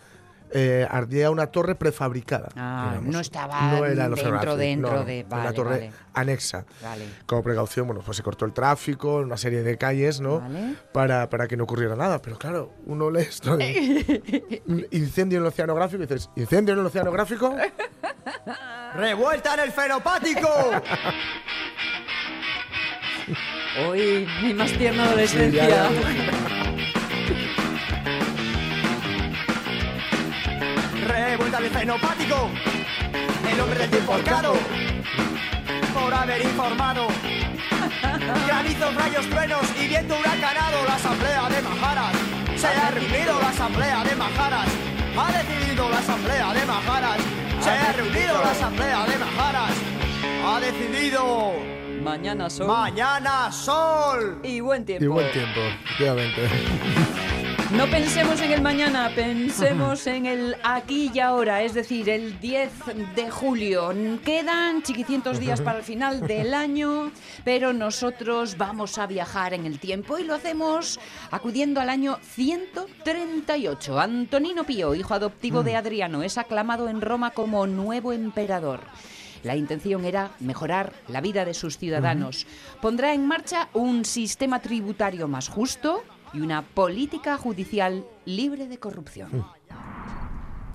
eh, ardía una torre prefabricada. Ah, no estaba dentro, dentro de... una torre anexa. Como precaución, bueno, pues se cortó el tráfico en una serie de calles, ¿no? Para, para que no ocurriera nada. Pero claro, uno lee esto de <laughs> incendio en el oceanográfico y dices, ¿incendio en el oceanográfico? ¡Revuelta en el fenopático! Uy, mi más tierna adolescencia. De fenopático, el hombre del tiempo por haber informado. <laughs> Granizos, rayos, truenos y viento huracanado, la asamblea de Majaras. Se ha reunido la asamblea de Majaras. Ha decidido la asamblea de Majaras. Se ha reunido la asamblea de Majaras. Ha decidido. Mañana sol. Mañana sol. Y buen tiempo. Y buen tiempo, efectivamente. <laughs> No pensemos en el mañana, pensemos <laughs> en el aquí y ahora, es decir, el 10 de julio. Quedan chiquicientos días para el final del <laughs> año, pero nosotros vamos a viajar en el tiempo y lo hacemos acudiendo al año 138. Antonino Pío, hijo adoptivo de mm. Adriano, es aclamado en Roma como nuevo emperador. La intención era mejorar la vida de sus ciudadanos. Pondrá en marcha un sistema tributario más justo, y una política judicial libre de corrupción. Mm.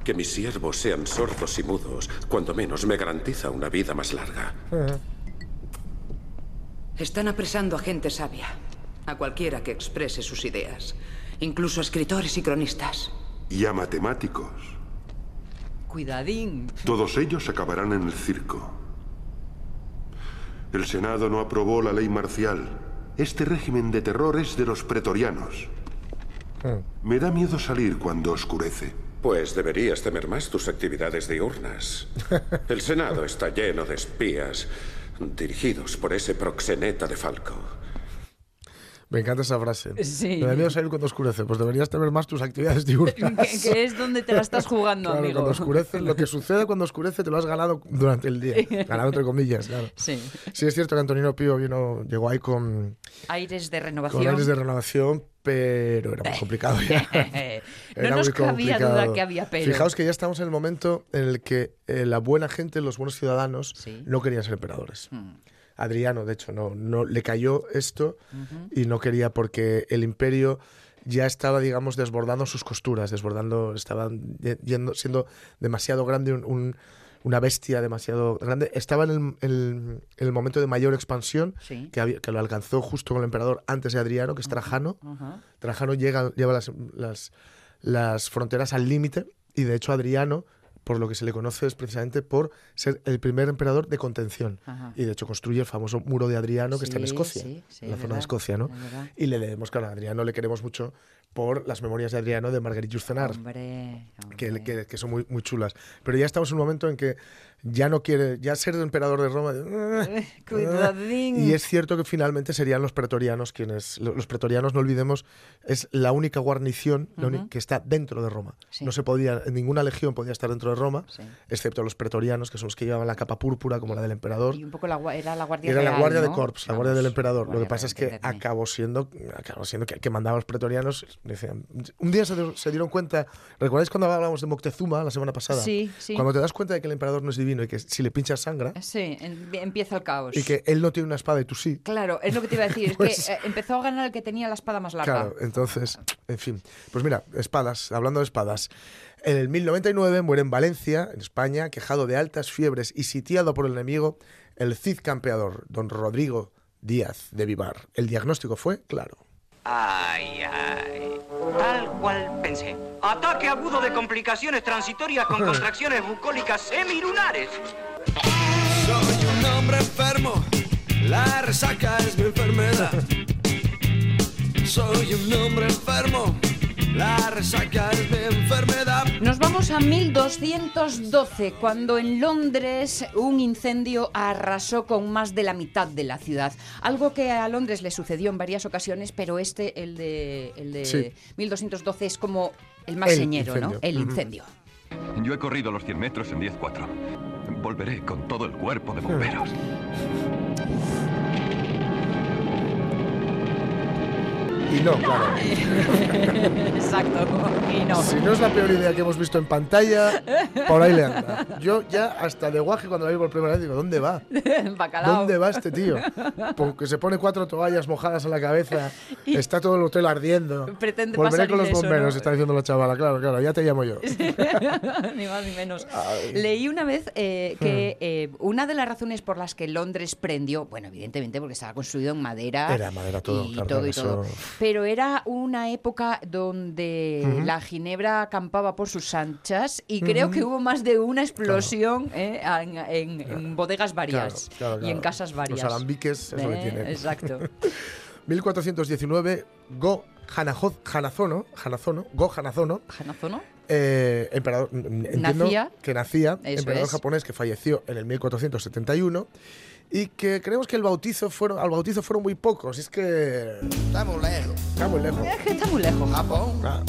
Que mis siervos sean sordos y mudos, cuando menos me garantiza una vida más larga. Están apresando a gente sabia, a cualquiera que exprese sus ideas, incluso a escritores y cronistas. Y a matemáticos. Cuidadín. Todos ellos acabarán en el circo. El Senado no aprobó la ley marcial este régimen de terror es de los pretorianos. Hmm. Me da miedo salir cuando oscurece. Pues deberías temer más tus actividades diurnas. <laughs> El Senado está lleno de espías dirigidos por ese proxeneta de Falco. Me encanta esa frase. <laughs> Sí. Me da miedo salir cuando oscurece. Pues deberías tener más tus actividades diurnas. <laughs> que, es donde te la estás jugando, claro, amigo. Cuando oscurece, lo que sucede cuando oscurece te lo has ganado durante el día. <laughs> Ganado entre comillas, claro. Sí. Sí, es cierto que Antonino Pío vino, llegó ahí con... Aires de renovación. Con aires de renovación, pero era muy complicado ya. no nos cabía duda que había pero. Fijaos que ya estamos en el momento en el que eh, la buena gente, los buenos ciudadanos, no querían ser emperadores. Hmm. Adriano, de hecho, no, no le cayó esto y no quería porque el imperio ya estaba, digamos, desbordando sus costuras, desbordando, estaba yendo, siendo demasiado grande, una bestia demasiado grande. Estaba en el, momento de mayor expansión, que, que, lo alcanzó justo con el emperador antes de Adriano, que es Trajano. Trajano llega, lleva las, las, las fronteras al límite y de hecho Adriano por lo que se le conoce es precisamente por ser el primer emperador de contención. Y de hecho construye el famoso muro de Adriano que está en Escocia, en la zona de Escocia, ¿no? Y le debemos, claro, a Adriano le queremos mucho por las memorias de Adriano de Marguerite Yourcenar, Que, que, que, son muy, muy chulas. Pero ya estamos en un momento en que ya no quiere, ya ser el emperador de Roma. Eh, <laughs> cuidadín. Y es cierto que finalmente serían los pretorianos quienes. Los pretorianos, no olvidemos, es la única guarnición que está dentro de Roma. No se podía, ninguna legión podía estar dentro de Roma, excepto los pretorianos, que son los que llevaban la capa púrpura, como la del emperador. Y un poco la, era la guardia Era la guardia de Corps, la guardia del emperador. Lo que pasa es que acabó siendo, acabó siendo que, que mandaba a los pretorianos. Decían, un día se, se, dieron cuenta, ¿recordáis cuando hablábamos de Moctezuma la semana pasada? Sí, sí. Cuando te das cuenta de que el emperador no es divino y que si le pinchas sangra. Sí, empieza el caos. Y que él no tiene una espada y tú sí. Claro, es lo que te iba a decir. es <laughs> que pues eh, empezó a ganar el que tenía la espada más larga. Claro, entonces, en fin. Pues mira, espadas, hablando de espadas. En el 1099 muere en Valencia, en España, quejado de altas fiebres y sitiado por el enemigo, el Cid campeador, don Rodrigo Díaz de Vivar. El diagnóstico fue claro. Ay, ay. Tal cual pensé. Ataque agudo de complicaciones transitorias con <laughs> contracciones bucólicas semilunares. Soy un hombre enfermo. La resaca es mi enfermedad. Soy un hombre enfermo. La resaca es mi enfermedad. Nos vamos a 1212, cuando en Londres un incendio arrasó con más de la mitad de la ciudad. Algo que a Londres le sucedió en varias ocasiones, pero este, el de, el de 1212, es como el más señero, ¿no? El incendio. Yo he corrido los 100 metros en 10.4. Volveré con todo el cuerpo de bomberos. Y no, claro. <laughs> Exacto, y no. Si no es la peor idea que hemos visto en pantalla, por ahí le anda. Yo ya hasta de guaje cuando la vi por primera vez digo, ¿dónde va? <laughs> Bacalao. ¿Dónde va este tío? Porque se pone cuatro toallas mojadas en la cabeza, está todo el hotel ardiendo. Pretende Volveré con los bomberos, ¿no? está diciendo la chavala. Claro, claro, ya te llamo yo. <laughs> ni más ni menos. Leí una vez eh, que Hmm. eh, una de las razones por las que Londres prendió, bueno, evidentemente porque estaba construido en madera. Era madera todo, y claro, todo y eso- todo. Pero era una época donde Ujú. la ginebra acampaba por sus anchas y creo Ujú. que hubo más de una explosión eh, en, en- en bodegas varias Claro, claro, y en claro. casas varias. Los alambiques es lo que Eh, tienen. Exacto. <laughs> 1419, Go Hanazo- Hanazono, Hanazono, Go Hanazono, ¿Hanazono? eh, emperador, mm, entiendo Nacía. que nacía, emperador es. japonés que falleció en el 1471 y que creemos que el bautizo fueron, al bautizo fueron muy pocos. Y es que Está muy lejos. está muy lejos. Es que está muy lejos. Japón. Ah,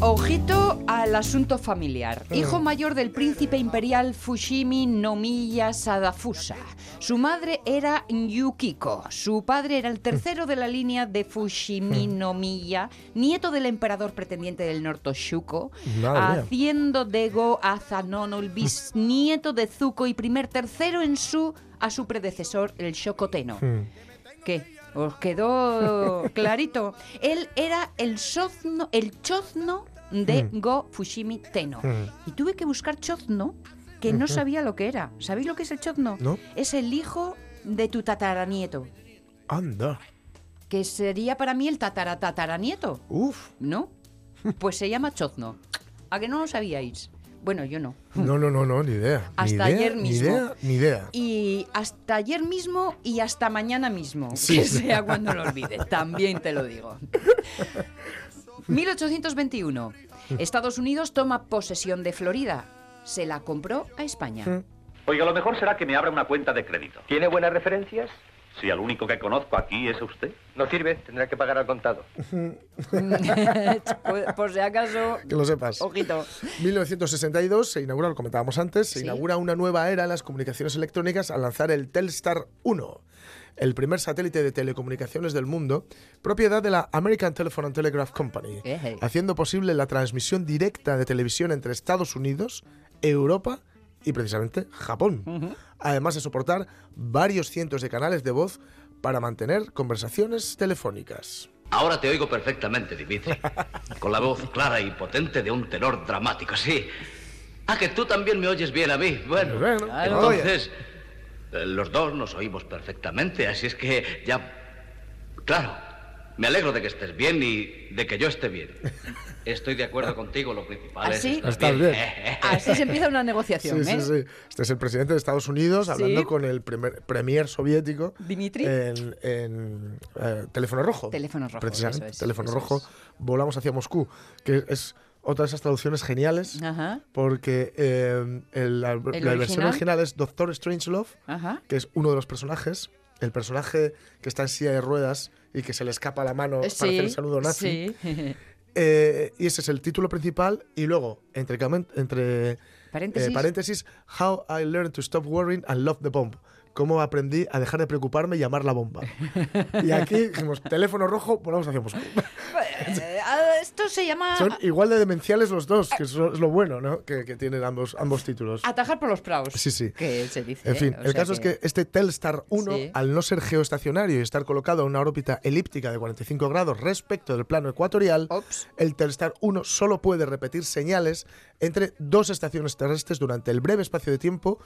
Ojito al asunto familiar. Mm. Hijo mayor del príncipe imperial Fushimi Nomiya Sadafusa. Su madre era Yukiko. Su padre era el tercero de la línea de Fushimi Mm. Nomiya, nieto del emperador pretendiente del norte Shuko, haciendo de Go Azanono el bisnieto de Zuko y primer tercero en su a su predecesor el Shokoteno. mm. ¿Qué? ¿Os quedó clarito? Él era el sozno, el chozno de Mm. Go Fushimi Teno. Mm. Y tuve que buscar chozno, que no sabía lo que era. ¿Sabéis lo que es el chozno? ¿No? Es el hijo de tu tataranieto, Anda. que sería para mí el tataratataranieto, Uf. ¿no? Pues se llama chozno. ¿A que no lo sabíais? Bueno, yo no. No, no, no, no, ni idea. Hasta ni idea, ayer Ni mismo. idea, ni idea. Y hasta ayer mismo y hasta mañana mismo, Sí, que sea cuando lo olvide, también te lo digo. <laughs> 1821. Estados Unidos toma posesión de Florida. Se la compró a España. Oiga, lo mejor será que me abra una cuenta de crédito. ¿Tiene buenas referencias? Si al único que conozco aquí es a usted. No sirve, tendrá que pagar al contado. <laughs> por, por si acaso. Que lo sepas. Ojito. 1962 se inaugura, lo comentábamos antes, se Sí. inaugura una nueva era en las comunicaciones electrónicas al lanzar el Telstar 1, el primer satélite de telecomunicaciones del mundo, propiedad de la American Telephone and Telegraph Company, haciendo posible la transmisión directa de televisión entre Estados Unidos, Europa y precisamente Japón, además de soportar varios cientos de canales de voz para mantener conversaciones telefónicas. Ahora te oigo perfectamente, Dimitri. <laughs> Con la voz clara y potente de un tenor dramático, sí. Ah, que tú también me oyes bien a mí. Bueno, Bueno, entonces, eh, los dos nos oímos perfectamente, así es que ya... Claro, me alegro de que estés bien y de que yo esté bien. Estoy de acuerdo contigo, lo principal es ¿Así? estar Estás bien. bien. <laughs> Así se empieza una negociación, Sí, ¿eh? sí, sí. Este es el presidente de Estados Unidos hablando Sí. con el primer, premier soviético. Dimitri. En, en, eh, Teléfono Rojo. Teléfono Rojo, Precisamente. eso es, Teléfono eso Rojo. Volamos hacia Moscú. Que es otra de esas traducciones geniales. Ajá. Porque eh, el- la, la versión original? original es Doctor Strangelove, Ajá. que es uno de los personajes. El personaje que está en silla de ruedas y que se le escapa la mano para hacer el saludo nazi. Sí. <laughs> Eh, y ese es el título principal. Y luego, entre, entre Paréntesis. eh, paréntesis, How I Learned to Stop Worrying and Love the Bomb. Cómo aprendí a dejar de preocuparme y amar la bomba. <laughs> y aquí dijimos, teléfono rojo, volvamos hacia Moscú. Eh, Esto se llama Son igual de demenciales los dos, que eso es lo bueno, ¿no? Que, que tienen ambos, ambos títulos. atajar por los praos. Sí, sí. Que se dice. En fin, ¿eh? O el caso es que este Telstar 1, Sí. al no ser geoestacionario y estar colocado a una órbita elíptica de 45 grados respecto del plano ecuatorial, el Telstar 1 solo puede repetir señales entre dos estaciones terrestres durante el breve espacio de tiempo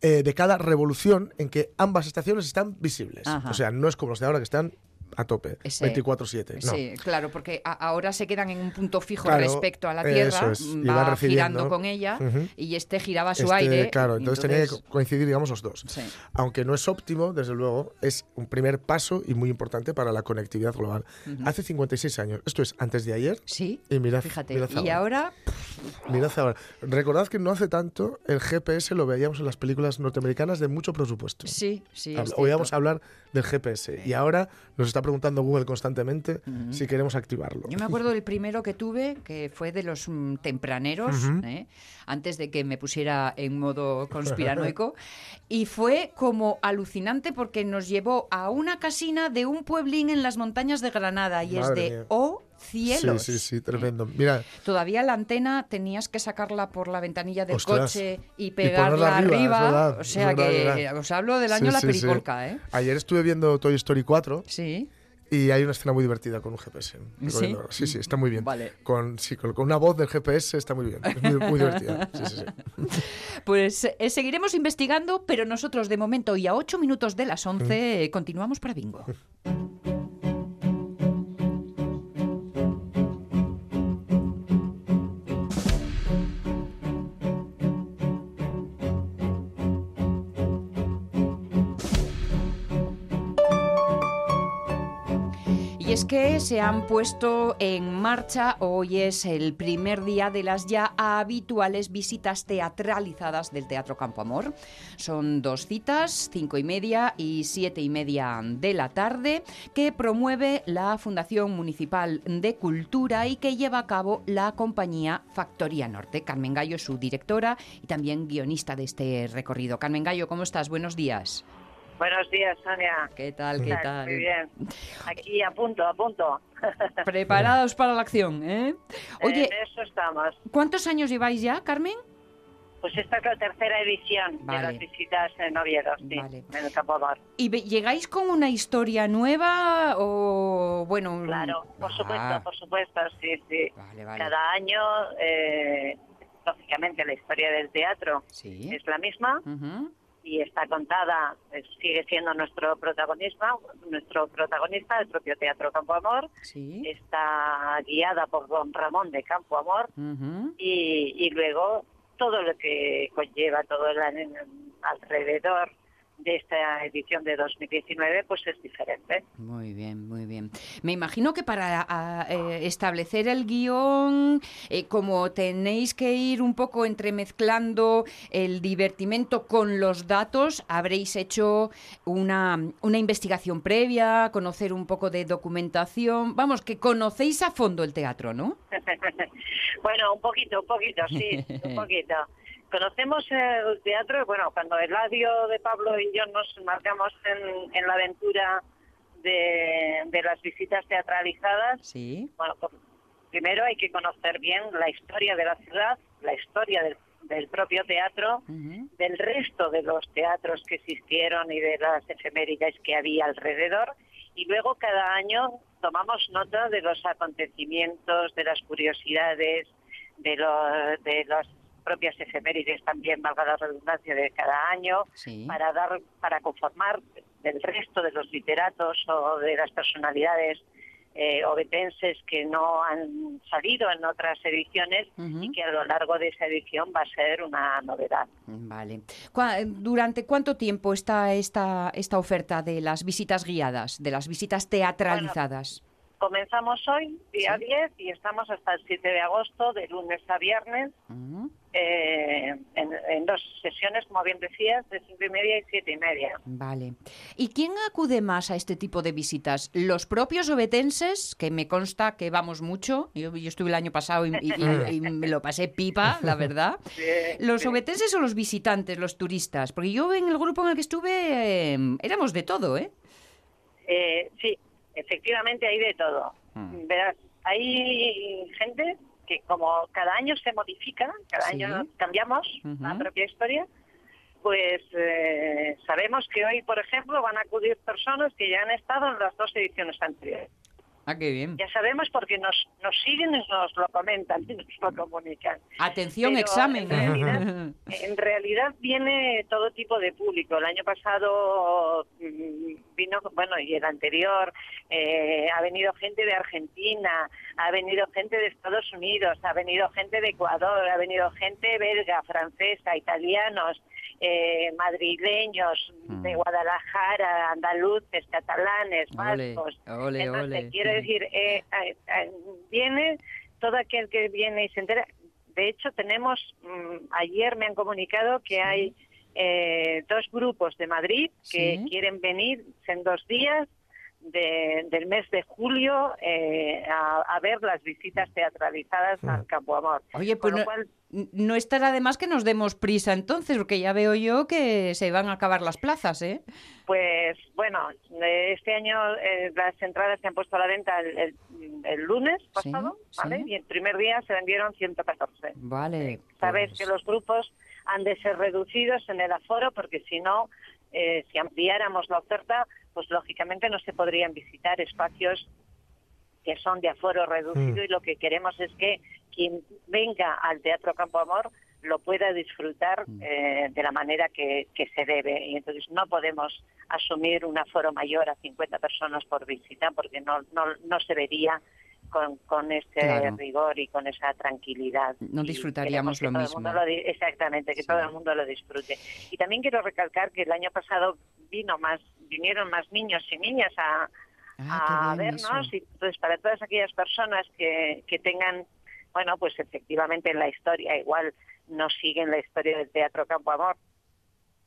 eh, de cada revolución en que ambas estaciones están visibles. Ajá. O sea, no es como los de ahora que están a tope, Ese- 24/7. No. Sí, claro, porque a- ahora se quedan en un punto fijo Claro, respecto a la Tierra, es, va girando con ella y este giraba su Este, aire. Claro, entonces, tenía que co- coincidir, digamos, los dos. Sí. Aunque no es óptimo, desde luego, es un primer paso y muy importante para la conectividad global. Ujú. Hace 56 años, esto es antes de ayer. Sí, Y mirad, fíjate. mirad Y ahora, Mirad ahora. Recordad que no hace tanto el GPS lo veíamos en las películas norteamericanas de mucho presupuesto. Sí, sí. Oíamos hablar del GPS y ahora nos está preguntando Google constantemente si queremos activarlo. Yo me acuerdo del primero que tuve, que fue de los mm, tempraneros, ¿eh? antes de que me pusiera en modo conspiranoico, <laughs> y fue como alucinante porque nos llevó a una casina de un pueblín en las montañas de Granada y es de O cielos. Sí, sí, sí, tremendo. Mira. Todavía la antena tenías que sacarla por la ventanilla del coche y pegarla arriba. o sea que os hablo del año la peripolca, ¿eh? Ayer estuve viendo Toy Story 4. Sí. Y hay una escena muy divertida con un GPS. ¿Sí? sí, sí, está muy bien. Vale. Con, sí, con, una voz del GPS está muy bien. Es muy, divertida. Sí, sí, sí. <laughs> Pues eh, seguiremos investigando, pero nosotros de momento y a 8 minutos de las 11 continuamos para Bingo. Es que se han puesto en marcha, hoy es el primer día de las ya habituales visitas teatralizadas del Teatro Campo Amor. Son dos citas, cinco y media y siete y media de la tarde, que promueve la Fundación Municipal de Cultura y que lleva a cabo la compañía Factoría Norte. Carmen Gallo es su directora y también guionista de este recorrido. Carmen Gallo, ¿cómo estás? Buenos días. Buenos días, Sonia. ¿Qué tal? ¿Qué tal? Muy bien. Aquí a punto, a punto. <laughs> Preparados para la acción, ¿eh? Oye, en eso estamos. ¿Cuántos años lleváis ya, Carmen? Pues esta es la tercera edición de las visitas en Oviedo, sí, en el Campo. ¿Y llegáis con una historia nueva o, bueno...? Claro, por supuesto, ah. por supuesto, sí, sí. Cada año, eh, lógicamente, la historia del teatro es la misma y está contada, eh, sigue siendo nuestro protagonista, nuestro protagonista, el propio Teatro Campo Amor. Está guiada por don Ramón de Campo Amor y, y, luego todo lo que conlleva todo el alrededor de esta edición de 2019 pues es diferente. Muy bien, muy bien. Me imagino que para eh, establecer el guion, eh, como tenéis que ir un poco entremezclando el divertimento con los datos, habréis hecho una, una investigación previa, conocer un poco de documentación. Vamos, que conocéis a fondo el teatro, ¿no? <laughs> bueno, un poquito, un poquito, sí, un <laughs> poquito. Conocemos el teatro, bueno, cuando Eladio de Pablo y yo nos marcamos en, la aventura de, las visitas teatralizadas, sí. bueno, pues, primero hay que conocer bien la historia de la ciudad, la historia del, propio teatro, del resto de los teatros que existieron y de las efemérides que había alrededor, y luego cada año tomamos nota de los acontecimientos, de las curiosidades, de, de los propias efemérides también, valga la redundancia, de cada año, para dar, para conformar del resto de los literatos o de las personalidades eh, obetenses que no han salido en otras ediciones y que a lo largo de esa edición va a ser una novedad. Vale. ¿Durante cuánto tiempo está esta, esta oferta de las visitas guiadas, de las visitas teatralizadas? comenzamos hoy, día 10, y estamos hasta el 7 de agosto, de lunes a viernes. Eh, en, dos sesiones, como bien decías, de cinco y media y siete y media. Vale. ¿Y quién acude más a este tipo de visitas? ¿Los propios obetenses, que me consta que vamos mucho? Yo, estuve el año pasado <laughs> y, me lo pasé pipa, la verdad. ¿Los obetenses o los visitantes, los turistas? Porque yo en el grupo en el que estuve em, éramos de todo, ¿eh? ¿eh? Sí, efectivamente hay de todo. Mm. Verás, hay gente que como cada año se modifica, cada año cambiamos la propia historia, pues eh, sabemos que hoy, por ejemplo, van a acudir personas que ya han estado en las dos ediciones anteriores. Ah, qué bien. Ya sabemos porque nos, nos siguen y nos lo comentan y nos lo comunican. Atención, examen. En realidad, viene todo tipo de público. El año pasado mm, vino, bueno, y el anterior, eh, ha venido gente de Argentina, ha venido gente de Estados Unidos, ha venido gente de Ecuador, ha venido gente belga, francesa, italianos, eh, madrileños, de mm. Guadalajara, andaluces, catalanes, vascos. Quiero decir, eh, eh, viene todo aquel que viene y se entera. De hecho tenemos, mm, ayer me han comunicado que hay eh, dos grupos de Madrid que quieren venir en dos días del mes de julio eh, a, ver las visitas teatralizadas al mm. Campo Amor. Oye, pues no, estará además que nos demos prisa entonces, porque ya veo yo que se van a acabar las plazas, ¿eh? Pues bueno, este año eh, las entradas se han puesto a la venta el, lunes pasado, ¿vale? Y el primer día se vendieron 114. Vale. Sabes pues que los grupos han de ser reducidos en el aforo porque si no, eh, si ampliáramos la oferta, pues lógicamente no se podrían visitar espacios que son de aforo reducido mm. y lo que queremos es que quien venga al Teatro Campo Amor lo pueda disfrutar mm. eh, de la manera que, se debe. Y entonces no podemos asumir un aforo mayor a 50 personas por visita porque no, no, no se vería con, con este rigor y con esa tranquilidad. No disfrutaríamos lo mismo. exactamente, que todo el mundo lo disfrute. Y también quiero recalcar que el año pasado vino más, vinieron más niños y niñas a, ah, vernos y entonces para todas aquellas personas que, que tengan, bueno, pues efectivamente en la historia igual no siguen la historia del Teatro Campo Amor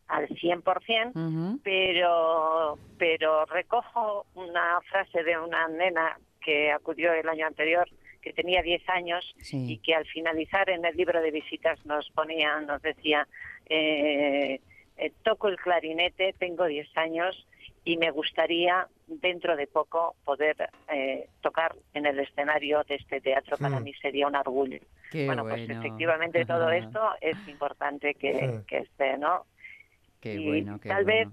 al 100%, pero, pero recojo una frase de una nena que acudió el año anterior, que tenía 10 años y que al finalizar en el libro de visitas nos ponía, nos decía, eh, eh, toco el clarinete, tengo 10 años y me gustaría dentro de poco poder eh, tocar en el escenario de este teatro. Para mm. mí sería un orgullo. bueno, pues efectivamente todo esto es importante que, esté, ¿no? Qué y tal vez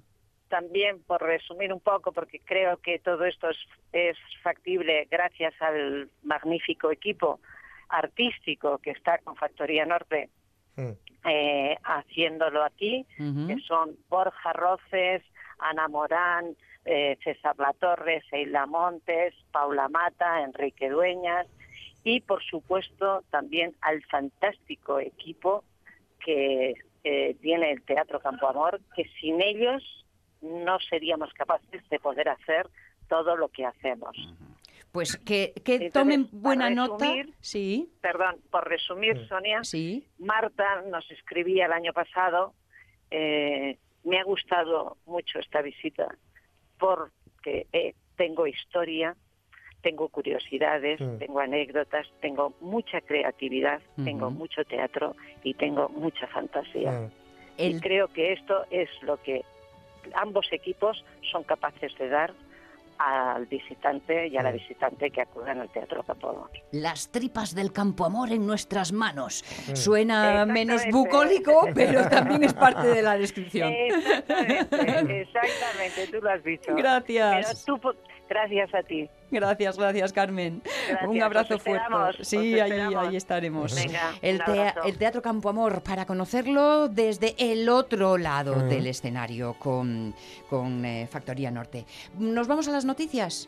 también, por resumir un poco, porque creo que todo esto es, factible gracias al magnífico equipo artístico que está con Factoría Norte mm. eh, haciéndolo aquí, que son Borja Roces, Ana Morán, eh, César Latorre, Seila Montes, Paula Mata, Enrique Dueñas y, por supuesto, también al fantástico equipo que eh, tiene el Teatro Campo Amor, que sin ellos no seríamos capaces de poder hacer todo lo que hacemos. Pues que, tomen buena nota. Sí. Perdón, por resumir, Sonia, sí. Marta nos escribía el año pasado, eh, me ha gustado mucho esta visita porque eh, tengo historia, tengo curiosidades, tengo anécdotas, tengo mucha creatividad, tengo mucho teatro y tengo mucha fantasía. Y creo que esto es lo que ambos equipos son capaces de dar al visitante y a la visitante que acudan al Teatro Campo Amor. Las tripas del Campo Amor en nuestras manos. Suena menos bucólico, pero también es parte de la descripción. Exactamente, exactamente tú lo has dicho. Gracias. Gracias a ti. Gracias, gracias Carmen. Un abrazo fuerte. Sí, ahí, estaremos. el, Teatro Campo Amor, para conocerlo desde el otro lado del escenario con, con eh, Factoría Norte. ¿Nos vamos a las noticias?